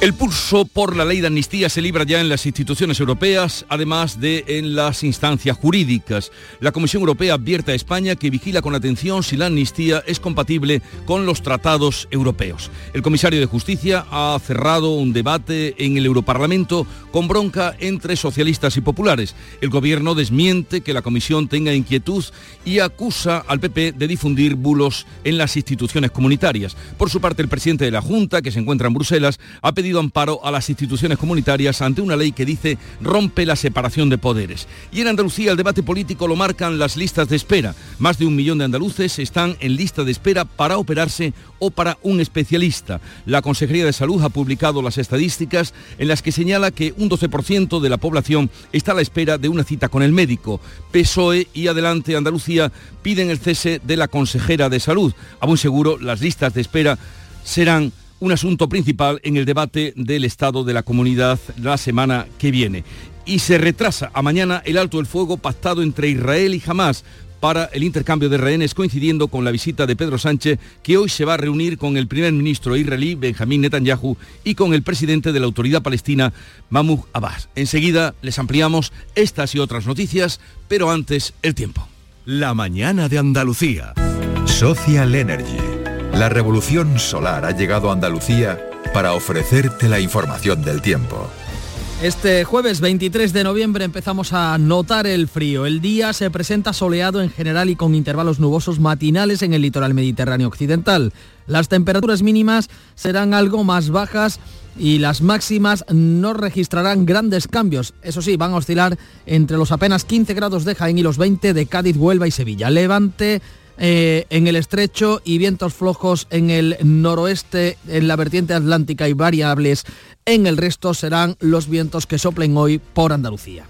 El pulso por la ley de amnistía se libra ya en las instituciones europeas, además de en las instancias jurídicas. La Comisión Europea advierte a España que vigila con atención si la amnistía es compatible con los tratados europeos. El comisario de Justicia ha cerrado un debate en el Europarlamento con bronca entre socialistas y populares. El gobierno desmiente que la Comisión tenga inquietud y acusa al PP de difundir bulos en las instituciones comunitarias. Por su parte, el presidente de la Junta, que se encuentra en Bruselas, ha pedido amparo a las instituciones comunitarias ante una ley que dice rompe la separación de poderes. Y en Andalucía el debate político lo marcan las listas de espera. Más de un millón de andaluces están en lista de espera para operarse o para un especialista. La Consejería de Salud ha publicado las estadísticas en las que señala que un 12% de la población está a la espera de una cita con el médico. PSOE y Adelante Andalucía piden el cese de la consejera de Salud. A buen seguro, las listas de espera serán un asunto principal en el debate del estado de la comunidad la semana que viene. Y se retrasa a mañana el alto el fuego pactado entre Israel y Hamas para el intercambio de rehenes coincidiendo con la visita de Pedro Sánchez, que hoy se va a reunir con el primer ministro israelí Benjamín Netanyahu y con el presidente de la autoridad palestina Mahmoud Abbas. Enseguida les ampliamos estas y otras noticias, pero antes el tiempo. La mañana de Andalucía. Social Energy. La revolución solar ha llegado a Andalucía para ofrecerte la información del tiempo. Este jueves 23 de noviembre empezamos a notar el frío. El día se presenta soleado en general y con intervalos nubosos matinales en el litoral mediterráneo occidental. Las temperaturas mínimas serán algo más bajas y las máximas no registrarán grandes cambios. Eso sí, van a oscilar entre los apenas 15 grados de Jaén y los 20 de Cádiz, Huelva y Sevilla. Levante eh, en el estrecho y vientos flojos en el noroeste, en la vertiente atlántica y variables en el resto serán los vientos que soplen hoy por Andalucía.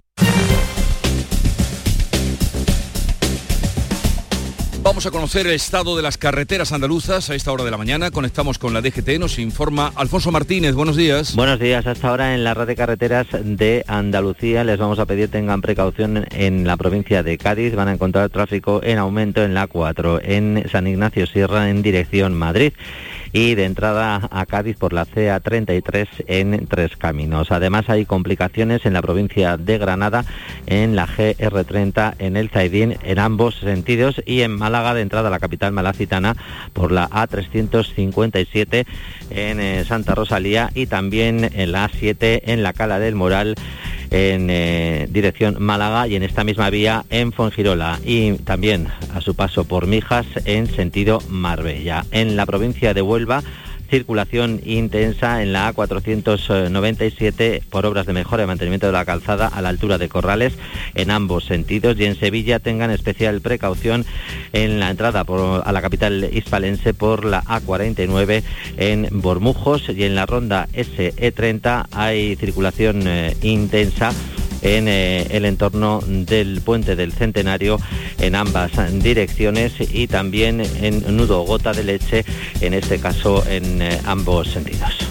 Vamos a conocer el estado de las carreteras andaluzas a esta hora de la mañana. Conectamos con la DGT, nos informa Alfonso Martínez. Buenos días. Buenos días. Hasta ahora en la red de carreteras de Andalucía les vamos a pedir tengan precaución en la provincia de Cádiz. Van a encontrar tráfico en aumento en la 4, en San Ignacio Sierra en dirección Madrid y de entrada a Cádiz por la CA33 en Tres Caminos. Además hay complicaciones en la provincia de Granada en la GR30 en el Zaidín en ambos sentidos y en Málaga de entrada a la capital malacitana por la A357 en eh, Santa Rosalía y también en la A7 en la Cala del Moral en eh, dirección Málaga y en esta misma vía en Fongirola y también a su paso por Mijas en sentido Marbella. En la provincia de Huelva circulación intensa en la A497 por obras de mejora y mantenimiento de la calzada a la altura de Corrales en ambos sentidos y en Sevilla tengan especial precaución en la entrada a la capital hispalense por la A49 en Bormujos y en la ronda SE30 hay circulación eh, intensa en eh, el entorno del puente del Centenario en ambas direcciones y también en nudo gota de leche, en este caso en eh, ambos sentidos.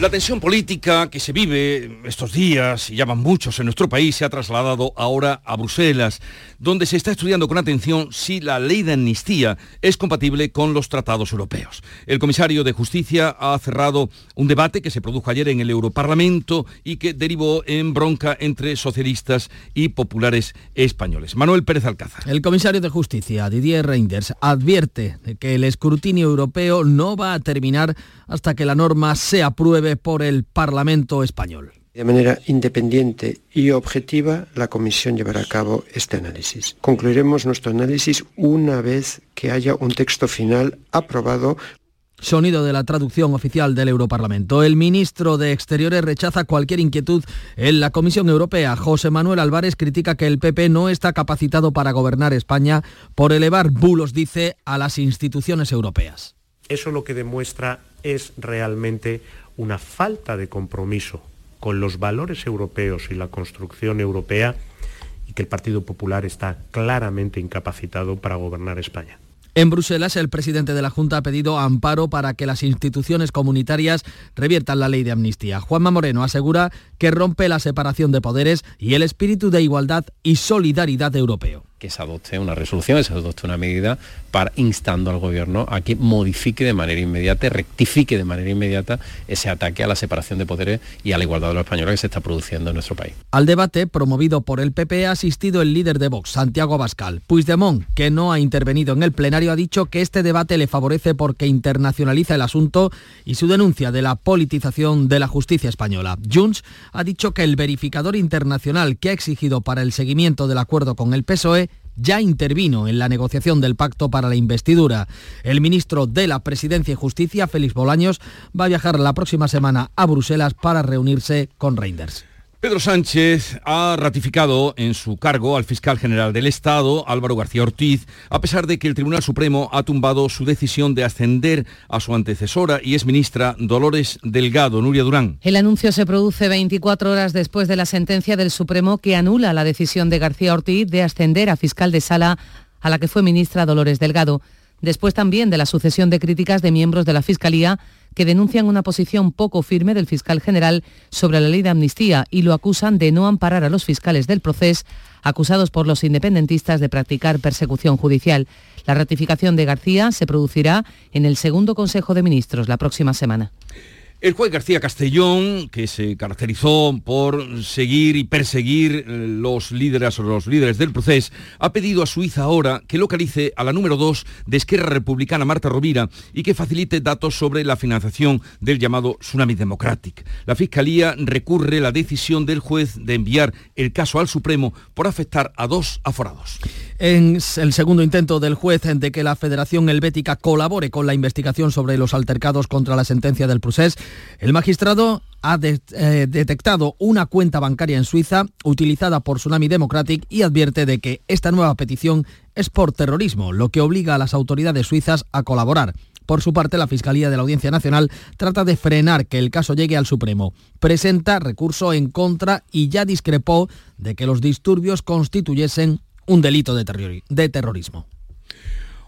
La tensión política que se vive estos días, y ya van muchos en nuestro país, se ha trasladado ahora a Bruselas, donde se está estudiando con atención si la ley de amnistía es compatible con los tratados europeos. El comisario de Justicia ha cerrado un debate que se produjo ayer en el Europarlamento y que derivó en bronca entre socialistas y populares españoles. Manuel Pérez Alcázar. El comisario de Justicia, Didier Reinders, advierte que el escrutinio europeo no va a terminar hasta que la norma se apruebe por el Parlamento español. De manera independiente y objetiva, la Comisión llevará a cabo este análisis. Concluiremos nuestro análisis una vez que haya un texto final aprobado Sonido de la traducción oficial del Europarlamento. El ministro de Exteriores rechaza cualquier inquietud en la Comisión Europea. José Manuel Álvarez critica que el PP no está capacitado para gobernar España por elevar bulos, dice, a las instituciones europeas. Eso lo que demuestra es realmente una falta de compromiso con los valores europeos y la construcción europea y que el Partido Popular está claramente incapacitado para gobernar España. En Bruselas, el presidente de la Junta ha pedido amparo para que las instituciones comunitarias reviertan la ley de amnistía. Juanma Moreno asegura que rompe la separación de poderes y el espíritu de igualdad y solidaridad europeo que se adopte una resolución, se adopte una medida para instando al gobierno a que modifique de manera inmediata, rectifique de manera inmediata ese ataque a la separación de poderes y a la igualdad de los españoles que se está produciendo en nuestro país. Al debate promovido por el PP ha asistido el líder de Vox, Santiago Abascal. Puigdemont, que no ha intervenido en el plenario, ha dicho que este debate le favorece porque internacionaliza el asunto y su denuncia de la politización de la justicia española. Junts ha dicho que el verificador internacional que ha exigido para el seguimiento del acuerdo con el PSOE ya intervino en la negociación del pacto para la investidura. El ministro de la Presidencia y Justicia, Félix Bolaños, va a viajar la próxima semana a Bruselas para reunirse con Reinders. Pedro Sánchez ha ratificado en su cargo al fiscal general del Estado, Álvaro García Ortiz, a pesar de que el Tribunal Supremo ha tumbado su decisión de ascender a su antecesora y exministra Dolores Delgado, Nuria Durán. El anuncio se produce 24 horas después de la sentencia del Supremo que anula la decisión de García Ortiz de ascender a fiscal de sala a la que fue ministra Dolores Delgado. Después también de la sucesión de críticas de miembros de la Fiscalía que denuncian una posición poco firme del fiscal general sobre la ley de amnistía y lo acusan de no amparar a los fiscales del proceso acusados por los independentistas de practicar persecución judicial. La ratificación de García se producirá en el segundo Consejo de Ministros la próxima semana. El juez García Castellón, que se caracterizó por seguir y perseguir eh, los líderes o los líderes del proceso, ha pedido a Suiza ahora que localice a la número 2 de Esquerra Republicana, Marta Rovira, y que facilite datos sobre la financiación del llamado Tsunami Democratic. La Fiscalía recurre la decisión del juez de enviar el caso al Supremo por afectar a dos aforados. En el segundo intento del juez de que la Federación Helvética colabore con la investigación sobre los altercados contra la sentencia del procés, el magistrado ha eh, detectado una cuenta bancaria en Suiza utilizada por Tsunami Democratic y advierte de que esta nueva petición es por terrorismo, lo que obliga a las autoridades suizas a colaborar. Por su parte, la Fiscalía de la Audiencia Nacional trata de frenar que el caso llegue al Supremo. Presenta recurso en contra y ya discrepó de que los disturbios constituyesen un delito de, terrorismo.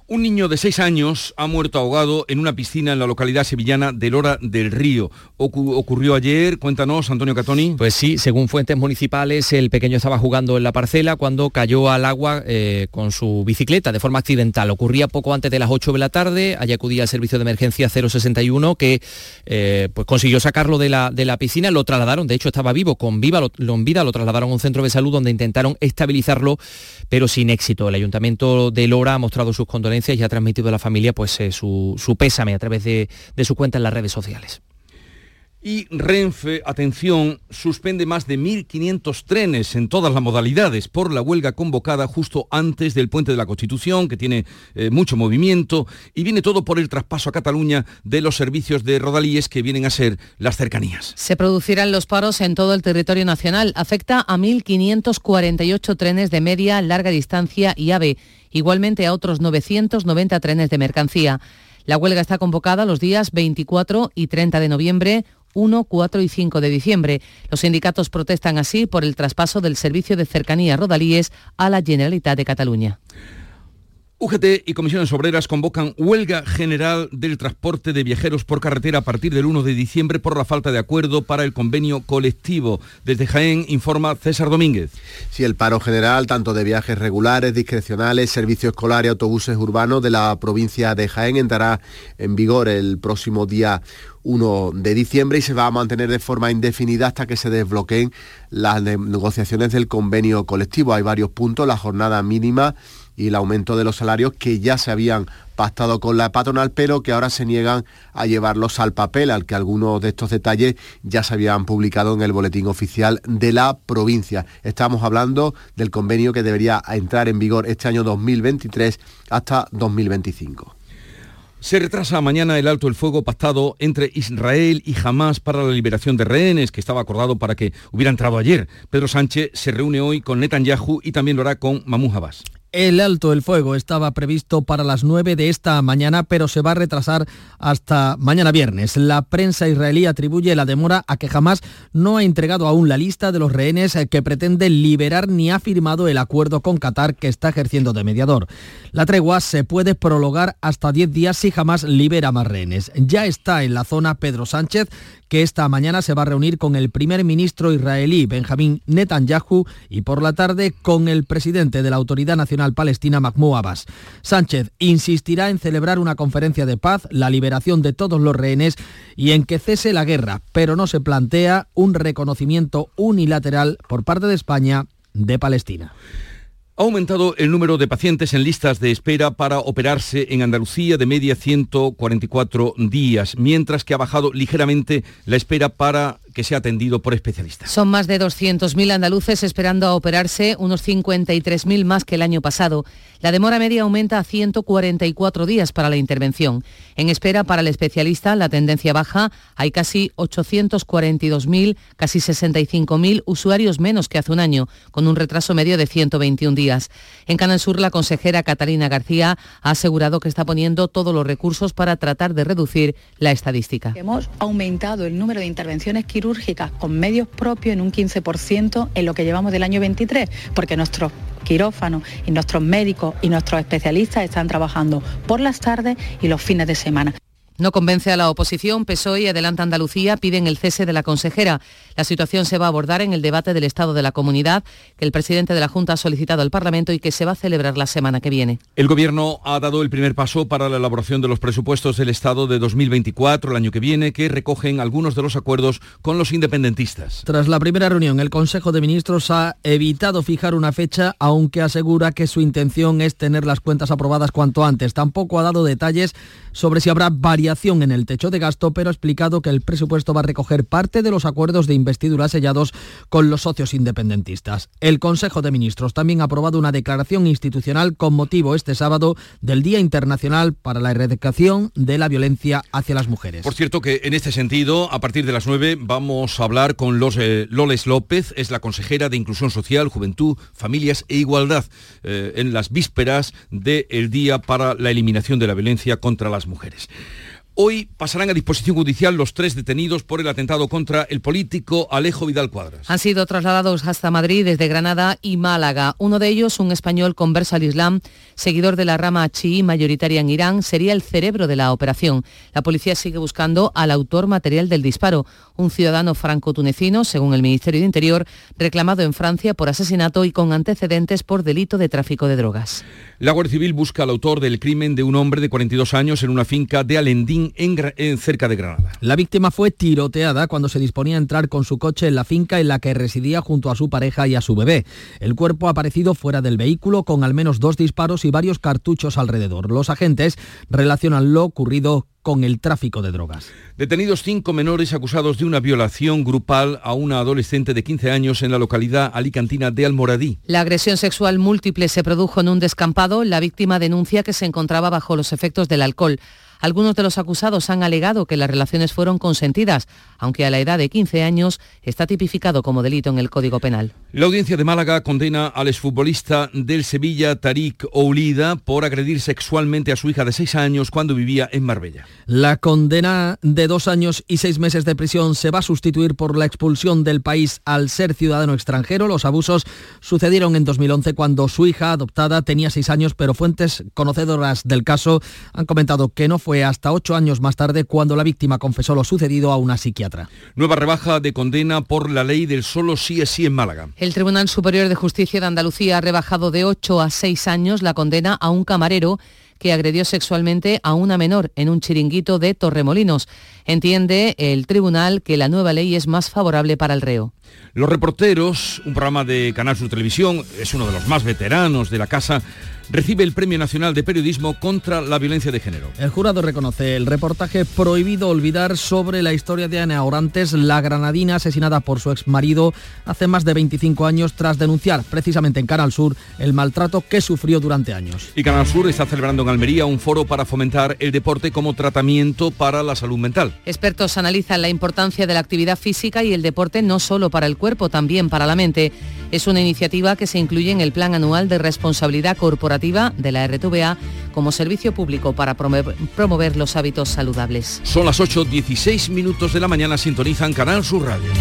Un niño de seis años ha muerto ahogado en una piscina en la localidad sevillana de Lora del Río. ocurrió ayer, cuéntanos, Antonio Catoni. Pues sí, según fuentes municipales, el pequeño estaba jugando en la parcela cuando cayó al agua eh, con su bicicleta de forma accidental. Ocurría poco antes de las 8 de la tarde, allí acudía al servicio de emergencia 061 que eh, pues consiguió sacarlo de la, de la piscina, lo trasladaron, de hecho estaba vivo, con viva lo, vida, lo trasladaron a un centro de salud donde intentaron estabilizarlo, pero sin éxito. El ayuntamiento de Lora ha mostrado sus condolencias y ha transmitido a la familia pues, eh, su, pésame a través de, de su cuenta en las redes sociales. Y Renfe, atención, suspende más de 1.500 trenes en todas las modalidades por la huelga convocada justo antes del puente de la Constitución, que tiene eh, mucho movimiento, y viene todo por el traspaso a Cataluña de los servicios de rodalíes que vienen a ser las cercanías. Se producirán los paros en todo el territorio nacional. Afecta a 1.548 trenes de media, larga distancia y AVE, igualmente a otros 990 trenes de mercancía. La huelga está convocada los días 24 y 30 de noviembre, 1, 4 y 5 de diciembre. Los sindicatos protestan así por el traspaso del servicio de cercanía Rodalíes a la Generalitat de Cataluña. UGT y comisiones obreras convocan huelga general del transporte de viajeros por carretera a partir del 1 de diciembre por la falta de acuerdo para el convenio colectivo. Desde Jaén informa César Domínguez. Si el paro general, tanto de viajes regulares, discrecionales, servicio escolar y autobuses urbanos de la provincia de Jaén entrará en vigor el próximo día 1 de diciembre y se va a mantener de forma indefinida hasta que se desbloqueen las negociaciones del convenio colectivo. Hay varios puntos, la jornada mínima y el aumento de los salarios que ya se habían pactado con la patronal, pero que ahora se niegan a llevarlos al papel, al que algunos de estos detalles ya se habían publicado en el boletín oficial de la provincia. Estamos hablando del convenio que debería entrar en vigor este año 2023 hasta 2025. Se retrasa mañana el alto el fuego pactado entre Israel y Hamas para la liberación de rehenes, que estaba acordado para que hubiera entrado ayer. Pedro Sánchez se reúne hoy con Netanyahu y también lo hará con Mahmoud Abbas. El alto el fuego estaba previsto para las 9 de esta mañana, pero se va a retrasar hasta mañana viernes. La prensa israelí atribuye la demora a que jamás no ha entregado aún la lista de los rehenes que pretende liberar ni ha firmado el acuerdo con Qatar que está ejerciendo de mediador. La tregua se puede prolongar hasta 10 días si jamás libera más rehenes. Ya está en la zona Pedro Sánchez, que esta mañana se va a reunir con el primer ministro israelí Benjamín Netanyahu y por la tarde con el presidente de la Autoridad Nacional Palestina Mahmoud Abbas. Sánchez insistirá en celebrar una conferencia de paz, la liberación de todos los rehenes y en que cese la guerra, pero no se plantea un reconocimiento unilateral por parte de España de Palestina. Ha aumentado el número de pacientes en listas de espera para operarse en Andalucía de media 144 días, mientras que ha bajado ligeramente la espera para que sea atendido por especialistas. Son más de 200.000 andaluces esperando a operarse, unos 53.000 más que el año pasado. La demora media aumenta a 144 días para la intervención. En espera para el especialista, la tendencia baja, hay casi 842.000, casi 65.000 usuarios menos que hace un año, con un retraso medio de 121 días. En Canal Sur, la consejera Catalina García ha asegurado que está poniendo todos los recursos para tratar de reducir la estadística. Hemos aumentado el número de intervenciones quirúrgicas quirúrgicas con medios propios en un 15% en lo que llevamos del año 23, porque nuestros quirófanos y nuestros médicos y nuestros especialistas están trabajando por las tardes y los fines de semana. No convence a la oposición, PSOE y Adelanta Andalucía piden el cese de la consejera. La situación se va a abordar en el debate del Estado de la Comunidad que el presidente de la Junta ha solicitado al Parlamento y que se va a celebrar la semana que viene. El Gobierno ha dado el primer paso para la elaboración de los presupuestos del Estado de 2024, el año que viene, que recogen algunos de los acuerdos con los independentistas. Tras la primera reunión, el Consejo de Ministros ha evitado fijar una fecha, aunque asegura que su intención es tener las cuentas aprobadas cuanto antes. Tampoco ha dado detalles sobre si habrá variación en el techo de gasto, pero ha explicado que el presupuesto va a recoger parte de los acuerdos de investidura sellados con los socios independentistas. El Consejo de Ministros también ha aprobado una declaración institucional con motivo este sábado del Día Internacional para la Erradicación de la Violencia hacia las Mujeres. Por cierto que en este sentido, a partir de las 9 vamos a hablar con los, eh, Loles López, es la consejera de Inclusión Social, Juventud, Familias e Igualdad, eh, en las vísperas del Día para la Eliminación de la Violencia contra las Mujeres. Hoy pasarán a disposición judicial los tres detenidos por el atentado contra el político Alejo Vidal Cuadras. Han sido trasladados hasta Madrid desde Granada y Málaga. Uno de ellos, un español converso al Islam, seguidor de la rama chií mayoritaria en Irán, sería el cerebro de la operación. La policía sigue buscando al autor material del disparo, un ciudadano franco-tunecino, según el Ministerio de Interior, reclamado en Francia por asesinato y con antecedentes por delito de tráfico de drogas. La Guardia Civil busca al autor del crimen de un hombre de 42 años en una finca de Alendín en, cerca de Granada. La víctima fue tiroteada cuando se disponía a entrar con su coche en la finca en la que residía junto a su pareja y a su bebé. El cuerpo ha aparecido fuera del vehículo con al menos dos disparos y varios cartuchos alrededor. Los agentes relacionan lo ocurrido con el tráfico de drogas. Detenidos cinco menores acusados de una violación grupal a una adolescente de 15 años en la localidad alicantina de Almoradí. La agresión sexual múltiple se produjo en un descampado. La víctima denuncia que se encontraba bajo los efectos del alcohol. Algunos de los acusados han alegado que las relaciones fueron consentidas, aunque a la edad de 15 años está tipificado como delito en el Código Penal. La audiencia de Málaga condena al exfutbolista del Sevilla, Tarik Oulida, por agredir sexualmente a su hija de 6 años cuando vivía en Marbella. La condena de dos años y seis meses de prisión se va a sustituir por la expulsión del país al ser ciudadano extranjero. Los abusos sucedieron en 2011 cuando su hija adoptada tenía 6 años, pero fuentes conocedoras del caso han comentado que no fue hasta ocho años más tarde cuando la víctima confesó lo sucedido a una psiquiatra. Nueva rebaja de condena por la ley del solo sí es sí en Málaga. El Tribunal Superior de Justicia de Andalucía ha rebajado de 8 a 6 años la condena a un camarero que agredió sexualmente a una menor en un chiringuito de Torremolinos. Entiende el tribunal que la nueva ley es más favorable para el reo. Los Reporteros, un programa de Canal Sur Televisión, es uno de los más veteranos de la casa, recibe el Premio Nacional de Periodismo contra la Violencia de Género. El jurado reconoce el reportaje Prohibido Olvidar sobre la historia de Ana Orantes, la granadina asesinada por su exmarido hace más de 25 años tras denunciar precisamente en Canal Sur el maltrato que sufrió durante años. Y Canal Sur está celebrando en Almería un foro para fomentar el deporte como tratamiento para la salud mental. Expertos analizan la importancia de la actividad física y el deporte no solo para el cuerpo, también para la mente. Es una iniciativa que se incluye en el Plan Anual de Responsabilidad Corporativa de la RTVA como servicio público para promover, promover los hábitos saludables. Son las 8.16 minutos de la mañana, sintonizan Canal Sur Radio.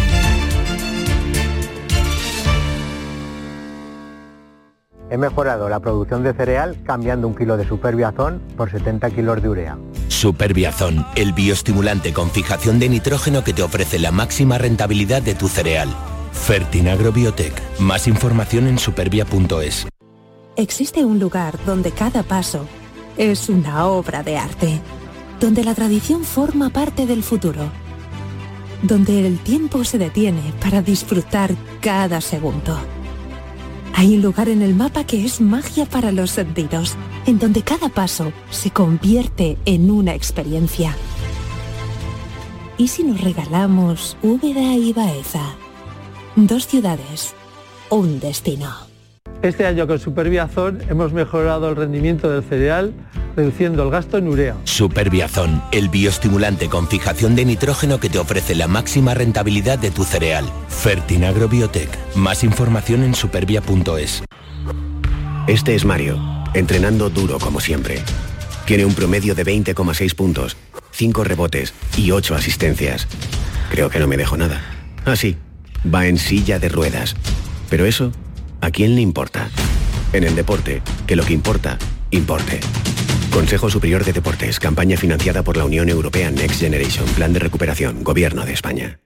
He mejorado la producción de cereal cambiando un kilo de superbiazón por 70 kilos de urea. Superbiazón, el bioestimulante con fijación de nitrógeno que te ofrece la máxima rentabilidad de tu cereal. Fertinagro Biotech. Más información en supervia.es. Existe un lugar donde cada paso es una obra de arte, donde la tradición forma parte del futuro, donde el tiempo se detiene para disfrutar cada segundo. Hay un lugar en el mapa que es magia para los sentidos, en donde cada paso se convierte en una experiencia. ¿Y si nos regalamos Úbeda y Baeza? Dos ciudades, un destino. Este año con Superbiazón hemos mejorado el rendimiento del cereal, reduciendo el gasto en urea. Superbiazón, el bioestimulante con fijación de nitrógeno que te ofrece la máxima rentabilidad de tu cereal. Fertinagro Biotech. Más información en supervia.es. Este es Mario, entrenando duro como siempre. Tiene un promedio de 20,6 puntos, 5 rebotes y 8 asistencias. Creo que no me dejo nada. Ah, sí, va en silla de ruedas. Pero eso, ¿a quién le importa? En el deporte, que lo que importa, importe. Consejo Superior de Deportes, campaña financiada por la Unión Europea Next Generation, Plan de Recuperación, Gobierno de España.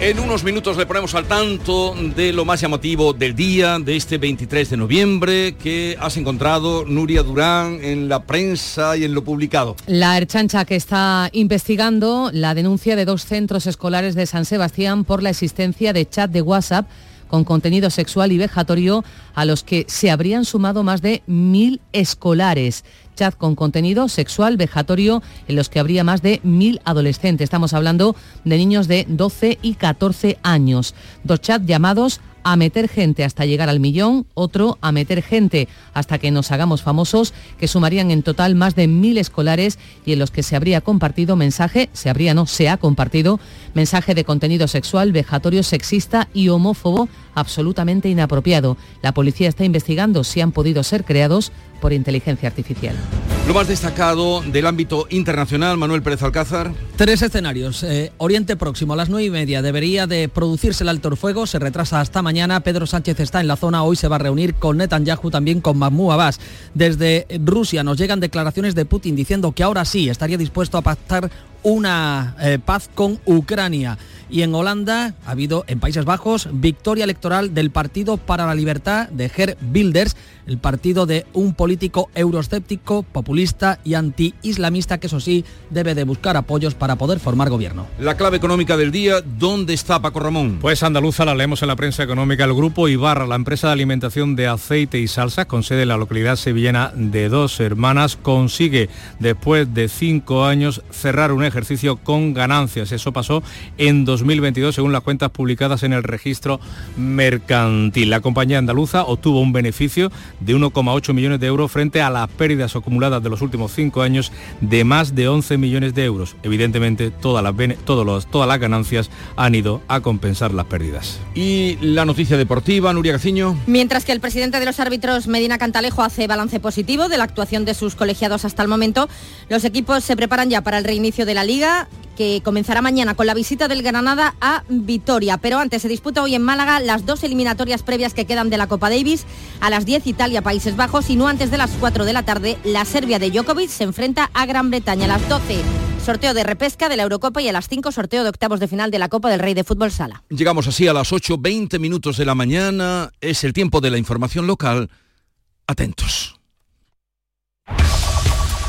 En unos minutos le ponemos al tanto de lo más llamativo del día, de este 23 de noviembre, que has encontrado, Nuria Durán, en la prensa y en lo publicado. La Erchancha que está investigando la denuncia de dos centros escolares de San Sebastián por la existencia de chat de WhatsApp con contenido sexual y vejatorio a los que se habrían sumado más de mil escolares. Chat con contenido sexual vejatorio en los que habría más de mil adolescentes. Estamos hablando de niños de 12 y 14 años. Dos chats llamados a meter gente hasta llegar al millón, otro a meter gente hasta que nos hagamos famosos, que sumarían en total más de mil escolares y en los que se habría compartido mensaje, se habría no, se ha compartido mensaje de contenido sexual, vejatorio, sexista y homófobo absolutamente inapropiado. La policía está investigando si han podido ser creados por inteligencia artificial. Lo más destacado del ámbito internacional, Manuel Pérez Alcázar. Tres escenarios. Eh, Oriente Próximo, a las nueve y media debería de producirse el alto el fuego, se retrasa hasta mañana. Pedro Sánchez está en la zona, hoy se va a reunir con Netanyahu, también con Mahmoud Abbas. Desde Rusia nos llegan declaraciones de Putin diciendo que ahora sí estaría dispuesto a pactar una eh, paz con Ucrania. Y en Holanda ha habido, en Países Bajos, victoria electoral del Partido para la Libertad de Ger Wilders, el partido de un político euroscéptico, populista y anti-islamista que eso sí debe de buscar apoyos para poder formar gobierno. La clave económica del día, ¿dónde está Paco Ramón? Pues andaluza la leemos en la prensa económica. El grupo Ibarra, la empresa de alimentación de aceite y salsa, con sede en la localidad sevillana de Dos Hermanas, consigue después de cinco años cerrar un ejercicio con ganancias. Eso pasó en 2022 según las cuentas publicadas en el registro mercantil. La compañía andaluza obtuvo un beneficio de 1,8 millones de euros frente a las pérdidas acumuladas de los últimos cinco años de más de 11 millones de euros. Evidentemente todas las, todas las ganancias han ido a compensar las pérdidas. Y la noticia deportiva, Nuria Gaciño. Mientras que el presidente de los árbitros, Medina Cantalejo, hace balance positivo de la actuación de sus colegiados hasta el momento, los equipos se preparan ya para el reinicio de la liga que comenzará mañana con la visita del Granada a Vitoria. Pero antes se disputa hoy en Málaga las dos eliminatorias previas que quedan de la Copa Davis. A las 10 Italia, Países Bajos y no antes de las 4 de la tarde la Serbia de Djokovic se enfrenta a Gran Bretaña. A las 12 sorteo de repesca de la Eurocopa y a las 5 sorteo de octavos de final de la Copa del Rey de Fútbol Sala. Llegamos así a las 8, 20 minutos de la mañana. Es el tiempo de la información local. Atentos.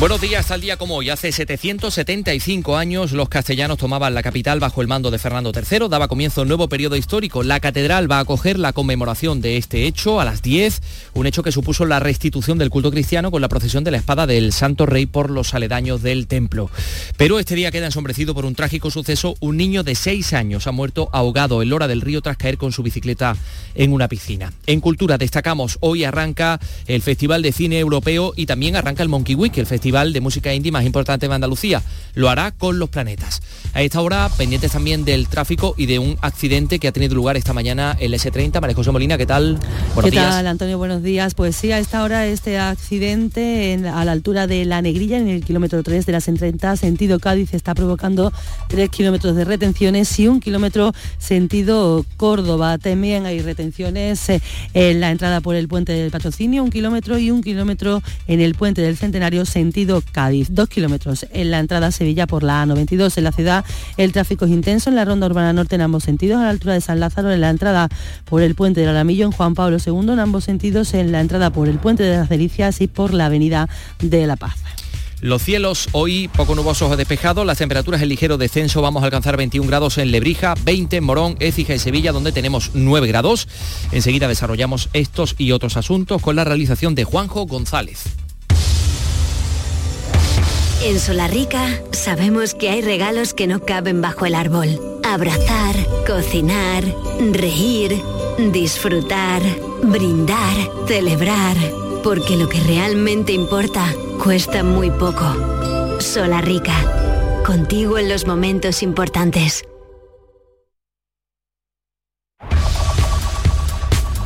Buenos días, al día como hoy. Hace 775 años los castellanos tomaban la capital bajo el mando de Fernando III. Daba comienzo un nuevo periodo histórico. La catedral va a acoger la conmemoración de este hecho a las 10, un hecho que supuso la restitución del culto cristiano con la procesión de la espada del Santo Rey por los aledaños del templo. Pero este día queda ensombrecido por un trágico suceso. Un niño de 6 años ha muerto ahogado en Lora del Río tras caer con su bicicleta en una piscina. En cultura destacamos, hoy arranca el Festival de Cine Europeo y también arranca el Monkey Week, el festival de música indie más importante de Andalucía. Lo hará con los planetas. A esta hora, pendientes también del tráfico y de un accidente que ha tenido lugar esta mañana el S30. María José Molina, ¿qué tal? Buenos ¿Qué tal, Antonio? Buenos días. Pues sí, a esta hora este accidente a la altura de La Negrilla, en el kilómetro 3 de las 30 sentido Cádiz, está provocando 3 kilómetros de retenciones y un kilómetro sentido Córdoba. También hay retenciones eh, en la entrada por el puente del patrocinio, un kilómetro y un kilómetro en el puente del Centenario, sentido Cádiz. Dos kilómetros en la entrada a Sevilla por la A92. En la ciudad el tráfico es intenso en la ronda urbana norte en ambos sentidos, a la altura de San Lázaro en la entrada por el puente del Alamillo en Juan Pablo II, en ambos sentidos en la entrada por el puente de las Delicias y por la avenida de La Paz. Los cielos hoy poco nubosos o despejados, las temperaturas en ligero descenso, vamos a alcanzar 21 grados en Lebrija, 20 en Morón, Écija y Sevilla, donde tenemos 9 grados. Enseguida desarrollamos estos y otros asuntos con la realización de Juanjo González. En Solarrica sabemos que hay regalos que no caben bajo el árbol. Abrazar, cocinar, reír, disfrutar, brindar, celebrar. Porque lo que realmente importa cuesta muy poco. Solarrica. Contigo en los momentos importantes.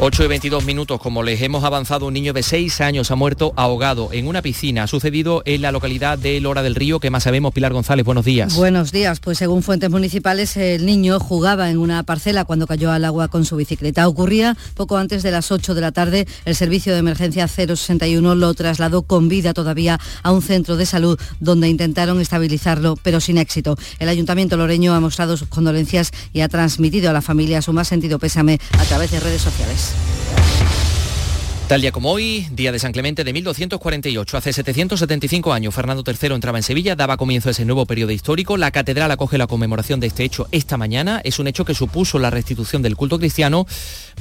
8 y 22 minutos, como les hemos avanzado, un niño de 6 años ha muerto ahogado en una piscina. Ha sucedido en la localidad de Lora del Río. ¿Qué más sabemos? Pilar González, buenos días. Buenos días. Pues según fuentes municipales, el niño jugaba en una parcela cuando cayó al agua con su bicicleta. Ocurría poco antes de las 8 de la tarde. El servicio de emergencia 061 lo trasladó con vida todavía a un centro de salud donde intentaron estabilizarlo, pero sin éxito. El ayuntamiento loreño ha mostrado sus condolencias y ha transmitido a la familia su más sentido pésame a través de redes sociales. Tal día como hoy, día de San Clemente de 1248, hace 775 años, Fernando III entraba en Sevilla, daba comienzo a ese nuevo periodo histórico. La catedral acoge la conmemoración de este hecho esta mañana. Es un hecho que supuso la restitución del culto cristiano.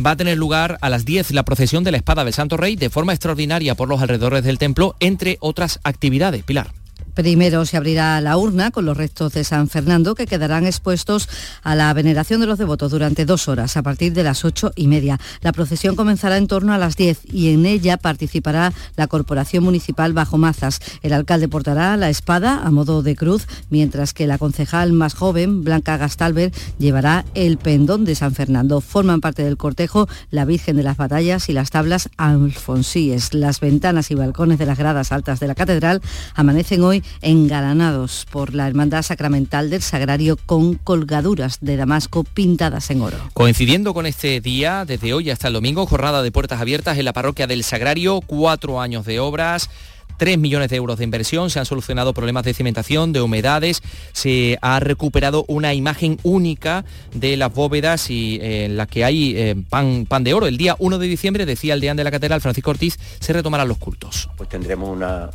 Va a tener lugar a las 10 la procesión de la espada del Santo Rey de forma extraordinaria por los alrededores del templo, entre otras actividades. Pilar. Primero se abrirá la urna con los restos de San Fernando que quedarán expuestos a la veneración de los devotos durante dos horas a partir de las ocho y media. La procesión comenzará en torno a las diez y en ella participará la Corporación Municipal Bajo Mazas. El alcalde portará la espada a modo de cruz, mientras que la concejal más joven, Blanca Gastalver, llevará el pendón de San Fernando. Forman parte del cortejo la Virgen de las Batallas y las tablas alfonsíes. Las ventanas y balcones de las gradas altas de la catedral amanecen hoy engalanados por la Hermandad Sacramental del Sagrario con colgaduras de Damasco pintadas en oro. Coincidiendo con este día, desde hoy hasta el domingo, jornada de puertas abiertas en la parroquia del Sagrario, cuatro años de obras 3 millones de euros de inversión, se han solucionado problemas de cimentación, de humedades, se ha recuperado una imagen única de las bóvedas y eh, en la que hay eh, pan, pan de oro. El día 1 de diciembre, decía el deán de la catedral, Francisco Ortiz, se retomarán los cultos. Pues tendremos una,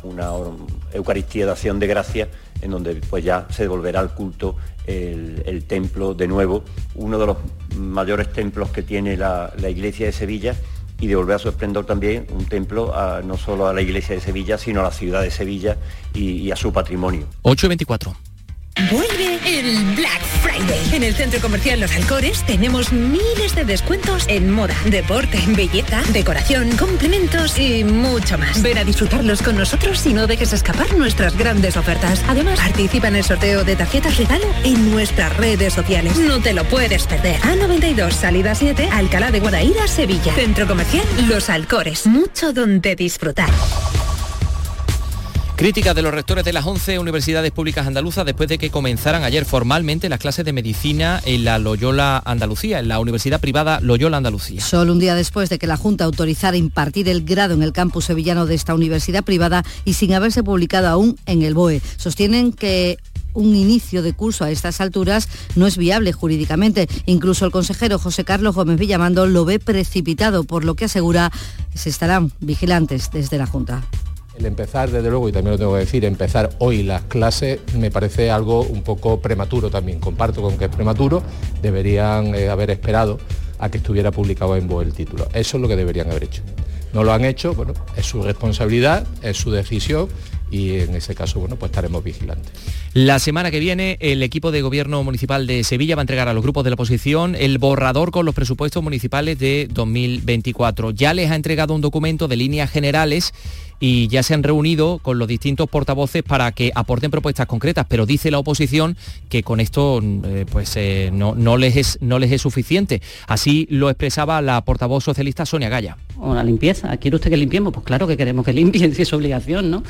Eucaristía de acción de gracia en donde pues ya se devolverá al culto el, templo de nuevo, uno de los mayores templos que tiene la iglesia de Sevilla y devolver a su esplendor también un templo no solo a la iglesia de Sevilla, sino a la ciudad de Sevilla y, y a su patrimonio. 824. Vuelve el Black Friday. En el Centro Comercial Los Alcores tenemos miles de descuentos en moda, deporte, belleza, decoración, complementos y mucho más. Ven a disfrutarlos con nosotros y no dejes escapar nuestras grandes ofertas. Además, participa en el sorteo de tarjetas regalo en nuestras redes sociales. No te lo puedes perder. A92, salida 7, Alcalá de Guadaira, Sevilla. Centro Comercial Los Alcores. Mucho donde disfrutar. Crítica de los rectores de las 11 universidades públicas andaluzas después de que comenzaran ayer formalmente las clases de medicina en la Loyola Andalucía, en la Universidad Privada Loyola Andalucía. Solo un día después de que la Junta autorizara impartir el grado en el campus sevillano de esta universidad privada y sin haberse publicado aún en el BOE. Sostienen que un inicio de curso a estas alturas no es viable jurídicamente. Incluso el consejero José Carlos Gómez Villamando lo ve precipitado, por lo que asegura se estarán vigilantes desde la Junta. El empezar, desde luego, y también lo tengo que decir, empezar hoy las clases me parece algo un poco prematuro también. Comparto con que es prematuro, deberían eh, haber esperado a que estuviera publicado en voz el título. Eso es lo que deberían haber hecho. No lo han hecho, bueno, es su responsabilidad, es su decisión y en ese caso, bueno, pues estaremos vigilantes. La semana que viene el equipo de gobierno municipal de Sevilla va a entregar a los grupos de la oposición el borrador con los presupuestos municipales de 2024. Ya les ha entregado un documento de líneas generales y ya se han reunido con los distintos portavoces para que aporten propuestas concretas, pero dice la oposición que con esto eh, pues, eh, no, no, les es, no les es suficiente. Así lo expresaba la portavoz socialista Sonia Gaya. O la limpieza, ¿quiere usted que limpiemos? Pues claro que queremos que limpien, si es obligación, ¿no?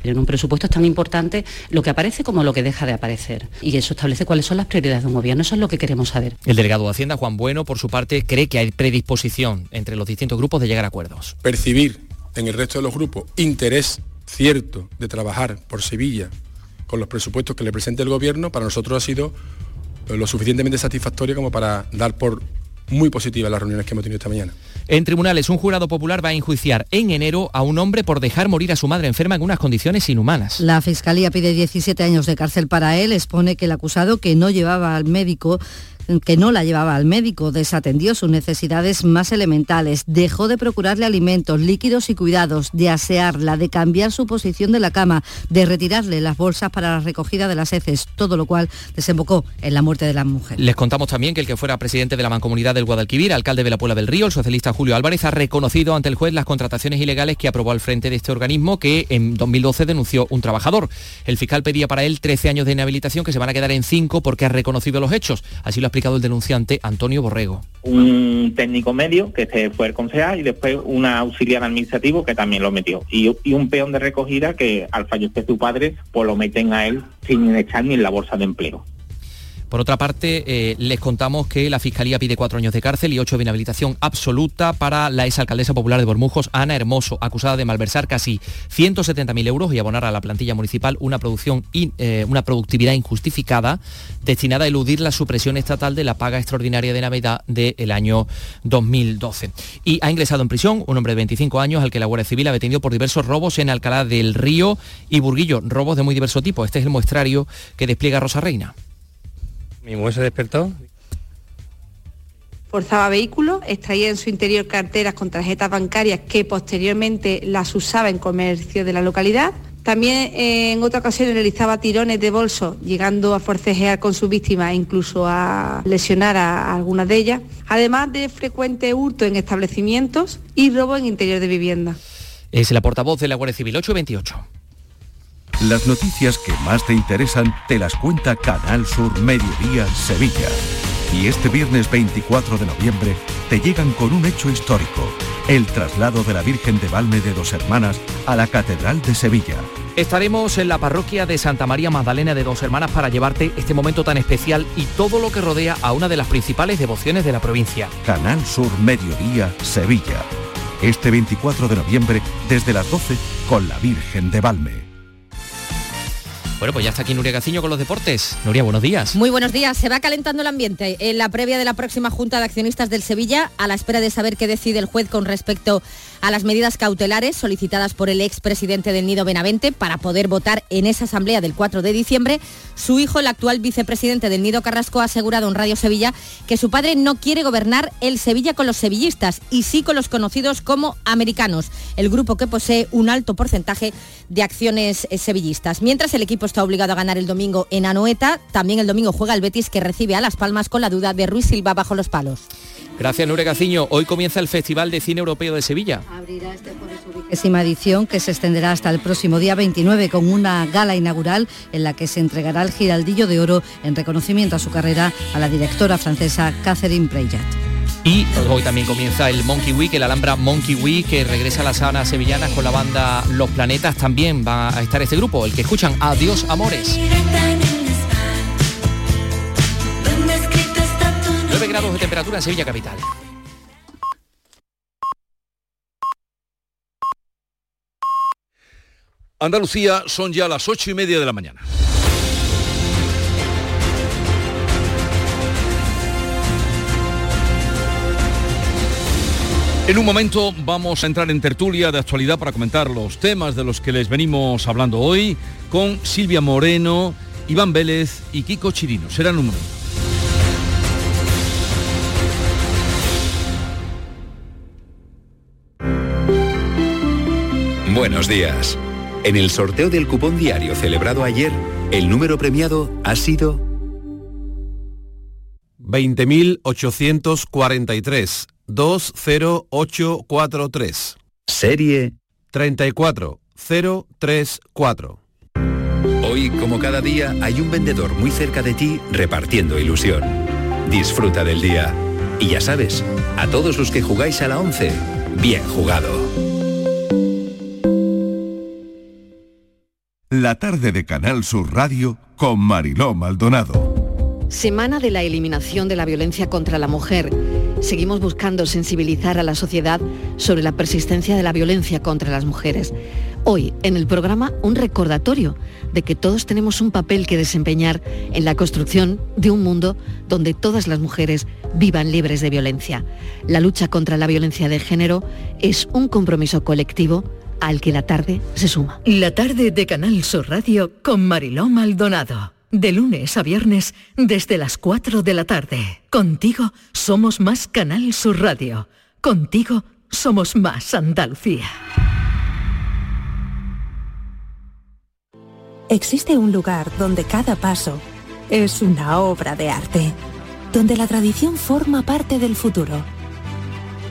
Pero en un presupuesto es tan importante lo que aparece como lo que deja de aparecer. Y eso establece cuáles son las prioridades de un gobierno, eso es lo que queremos saber. El delegado de Hacienda, Juan Bueno, por su parte, cree que hay predisposición entre los distintos grupos de llegar a acuerdos. Percibir en el resto de los grupos interés cierto de trabajar por Sevilla con los presupuestos que le presente el gobierno, para nosotros ha sido eh, lo suficientemente satisfactorio como para dar por muy positivas las reuniones que hemos tenido esta mañana. En tribunales, un jurado popular va a enjuiciar en enero a un hombre por dejar morir a su madre enferma en unas condiciones inhumanas. La Fiscalía pide 17 años de cárcel para él, expone que el acusado que no llevaba al médico que no la llevaba al médico, desatendió sus necesidades más elementales, dejó de procurarle alimentos, líquidos y cuidados, de asearla, de cambiar su posición de la cama, de retirarle las bolsas para la recogida de las heces, todo lo cual desembocó en la muerte de la mujer. Les contamos también que el que fuera presidente de la Mancomunidad del Guadalquivir, alcalde de la Puebla del Río, el socialista Julio Álvarez, ha reconocido ante el juez las contrataciones ilegales que aprobó al frente de este organismo que en 2012 denunció un trabajador. El fiscal pedía para él 13 años de inhabilitación que se van a quedar en 5 porque ha reconocido los hechos. Así el denunciante Antonio Borrego. Un técnico medio que se fue el concejal y después un auxiliar administrativo que también lo metió. Y, un peón de recogida que al fallecer su padre pues lo meten a él sin echar ni en la bolsa de empleo. Por otra parte, eh, les contamos que la Fiscalía pide cuatro años de cárcel y ocho de inhabilitación absoluta para la exalcaldesa popular de Bormujos, Ana Hermoso, acusada de malversar casi 170.000 euros y abonar a la plantilla municipal una, producción eh, una productividad injustificada destinada a eludir la supresión estatal de la paga extraordinaria de Navidad del año 2012. Y ha ingresado en prisión un hombre de 25 años al que la Guardia Civil ha detenido por diversos robos en Alcalá del Río y Burguillo, robos de muy diverso tipo. Este es el muestrario que despliega Rosa Reina. Mi mujer se despertó. Forzaba vehículos, extraía en su interior carteras con tarjetas bancarias que posteriormente las usaba en comercio de la localidad. También eh, en otra ocasión realizaba tirones de bolso, llegando a forcejear con su víctima e incluso a lesionar a algunas de ellas, además de frecuente hurto en establecimientos y robo en interior de vivienda. Es la portavoz de la Guardia Civil 828. Las noticias que más te interesan te las cuenta Canal Sur Mediodía Sevilla. Y este viernes 24 de noviembre te llegan con un hecho histórico, el traslado de la Virgen de Valme de Dos Hermanas a la Catedral de Sevilla. Estaremos en la parroquia de Santa María Magdalena de Dos Hermanas para llevarte este momento tan especial y todo lo que rodea a una de las principales devociones de la provincia. Canal Sur Mediodía Sevilla. Este 24 de noviembre desde las 12 con la Virgen de Valme. Bueno, pues ya está aquí Nuria Gaciño con los deportes. Nuria, buenos días. Muy buenos días. Se va calentando el ambiente en la previa de la próxima Junta de Accionistas del Sevilla, a la espera de saber qué decide el juez con respecto las medidas cautelares solicitadas por el expresidente del Nido Benavente para poder votar en esa asamblea del 4 de diciembre, su hijo, el actual vicepresidente del Nido Carrasco, ha asegurado en Radio Sevilla que su padre no quiere gobernar el Sevilla con los sevillistas y sí con los conocidos como americanos, el grupo que posee un alto porcentaje de acciones eh, sevillistas. Mientras el equipo está obligado a ganar el domingo en Anoeta, también el domingo juega el Betis que recibe a Las Palmas con la duda de Ruiz Silva bajo los palos. Gracias, Nure Gaciño. Hoy comienza el Festival de Cine Europeo de Sevilla. Abrirá este jueves su vigésima edición que se extenderá hasta el próximo día 29 con una gala inaugural en la que se entregará el Giraldillo de Oro en reconocimiento a su carrera a la directora francesa Catherine Breillat. Y hoy también comienza el Monkey Week, el Alhambra Monkey Week, que regresa a las sabanas sevillanas con la banda Los Planetas. También va a estar este grupo, el que escuchan Adiós Amores. Grados de temperatura en Sevilla Capital. Andalucía son ya las ocho y media de la mañana. En un momento vamos a entrar en tertulia de actualidad para comentar los temas de los que les venimos hablando hoy con Silvia Moreno, Iván Vélez y Kiko Chirino. Será en un momento. Buenos días. En el sorteo del cupón diario celebrado ayer, el número premiado ha sido 20.843 20843. Serie 34034. Hoy, como cada día, hay un vendedor muy cerca de ti repartiendo ilusión. Disfruta del día. Y ya sabes, a todos los que jugáis a la 11, bien jugado. La tarde de Canal Sur Radio con Mariló Maldonado. Semana de la eliminación de la violencia contra la mujer. Seguimos buscando sensibilizar a la sociedad sobre la persistencia de la violencia contra las mujeres. Hoy, en el programa, un recordatorio de que todos tenemos un papel que desempeñar en la construcción de un mundo donde todas las mujeres vivan libres de violencia. La lucha contra la violencia de género es un compromiso colectivo al que la tarde se suma. La tarde de Canal Sur Radio con Mariló Maldonado. De lunes a viernes desde las 4 de la tarde. Contigo somos más Canal Sur Radio. Contigo somos más Andalucía. Existe un lugar donde cada paso es una obra de arte, donde la tradición forma parte del futuro,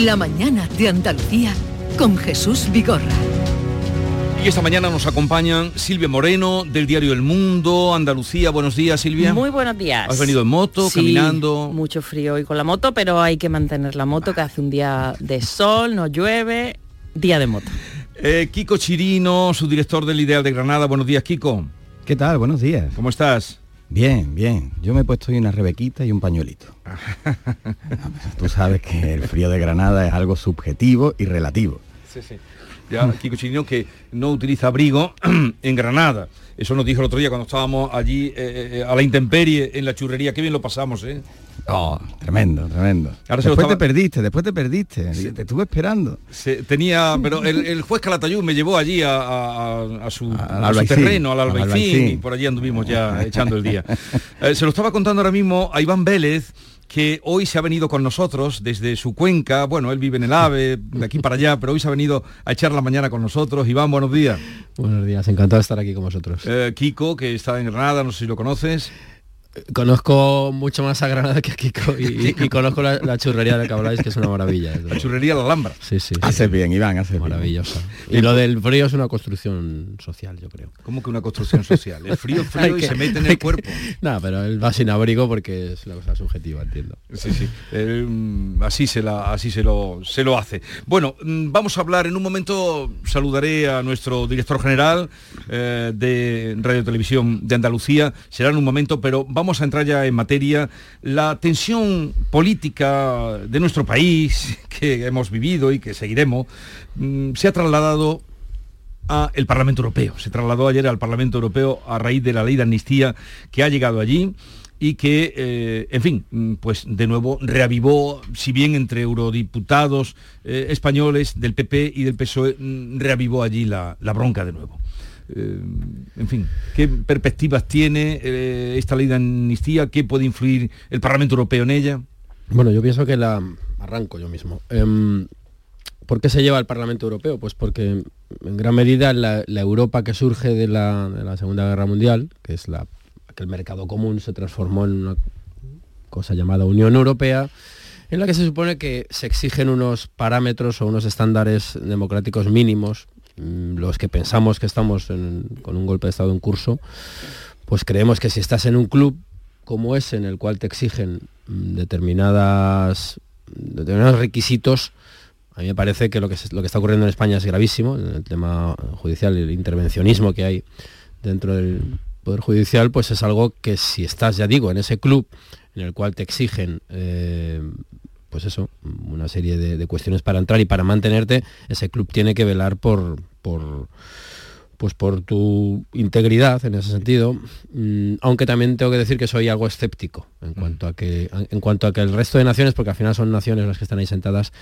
La mañana de Andalucía con Jesús Vigorra. Y esta mañana nos acompañan Silvia Moreno del diario El Mundo, Andalucía. Buenos días, Silvia. Muy buenos días. ¿Has venido en moto, Sí, caminando? Mucho frío hoy con la moto, pero hay que mantener la moto, que hace un día de sol, no llueve, día de moto. Eh, Kiko Chirino, su director del Ideal de Granada. Buenos días, Kiko. ¿Qué tal? Buenos días. ¿Cómo estás? Bien, bien. Yo me he puesto hoy una rebequita y un pañuelito. Tú sabes que el frío de Granada es algo subjetivo y relativo. Sí, sí. Ya, Kiko Chirino que no utiliza abrigo en Granada. Eso nos dijo el otro día cuando estábamos allí eh, eh, a la intemperie en la churrería. Qué bien lo pasamos, ¿eh? Oh, tremendo, tremendo. Ahora después estaba- te perdiste, después te perdiste. Te estuve esperando. Se- tenía, pero el, el juez Calatayud me llevó allí a, a- a- a su, Al terreno, al al Albaicín, Albaicín. y por allí anduvimos ya echando el día. Eh, se lo estaba contando ahora mismo a Iván Vélez, que hoy se ha venido con nosotros desde su cuenca, bueno, él vive en el AVE, de aquí para allá, pero hoy se ha venido a echar la mañana con nosotros. Iván, buenos días. Buenos días, encantado de estar aquí con vosotros. Eh, Kiko, que está en Granada, no sé si lo conoces. Conozco mucho más a Granada que a Kiko y, y conozco la, la churrería de la que habláis, que es una maravilla. La churrería La Alhambra. Sí, sí. sí. Haces bien, Iván, bien. Maravillosa. Y lo del frío es una construcción social, yo creo. ¿Cómo que una construcción social? El frío, frío y se mete en el que- cuerpo. Nada, pero él va sin abrigo porque es una cosa subjetiva, entiendo. Sí, sí. Eh, mm, así se la, así se lo, se lo hace. Bueno, mm, vamos a hablar en un momento. Saludaré a nuestro director general eh, de Radio Televisión de Andalucía. Será en un momento, pero vamos a entrar ya en materia. La tensión política de nuestro país que hemos vivido y que seguiremos mm, se ha trasladado a el Parlamento Europeo. Se trasladó ayer al Parlamento Europeo a raíz de la ley de amnistía que ha llegado allí y que, eh, en fin, mm, pues de nuevo reavivó, si bien entre eurodiputados eh, españoles del PP y del PSOE, mm, reavivó allí la, la bronca de nuevo. Eh, en fin, ¿qué perspectivas tiene eh, esta ley de amnistía? ¿Qué puede influir el Parlamento Europeo en ella? Bueno, yo pienso que la arranco yo mismo. Em, ¿Por qué se lleva al Parlamento Europeo? Pues porque en gran medida la, Europa que surge de la, de la Segunda Guerra Mundial, que es la, el mercado común se transformó en una cosa llamada Unión Europea, en la que se supone que se exigen unos parámetros o unos estándares democráticos mínimos, los que pensamos que estamos con un golpe de Estado en curso, pues creemos que si estás en un club como ese en el cual te exigen mm, determinadas, determinados requisitos, a mí me parece que lo que, lo que está ocurriendo en España es gravísimo, en el tema judicial el intervencionismo que hay dentro del Poder Judicial, pues es algo que si estás, ya digo, en ese club en el cual te exigen, eh, pues eso, una serie de, de cuestiones para entrar y para mantenerte, ese club tiene que velar por, por, pues por tu integridad en ese sentido, Mm, aunque también tengo que decir que soy algo escéptico en cuanto a que en cuanto a que el resto de naciones, porque al final son naciones las que están ahí sentadas,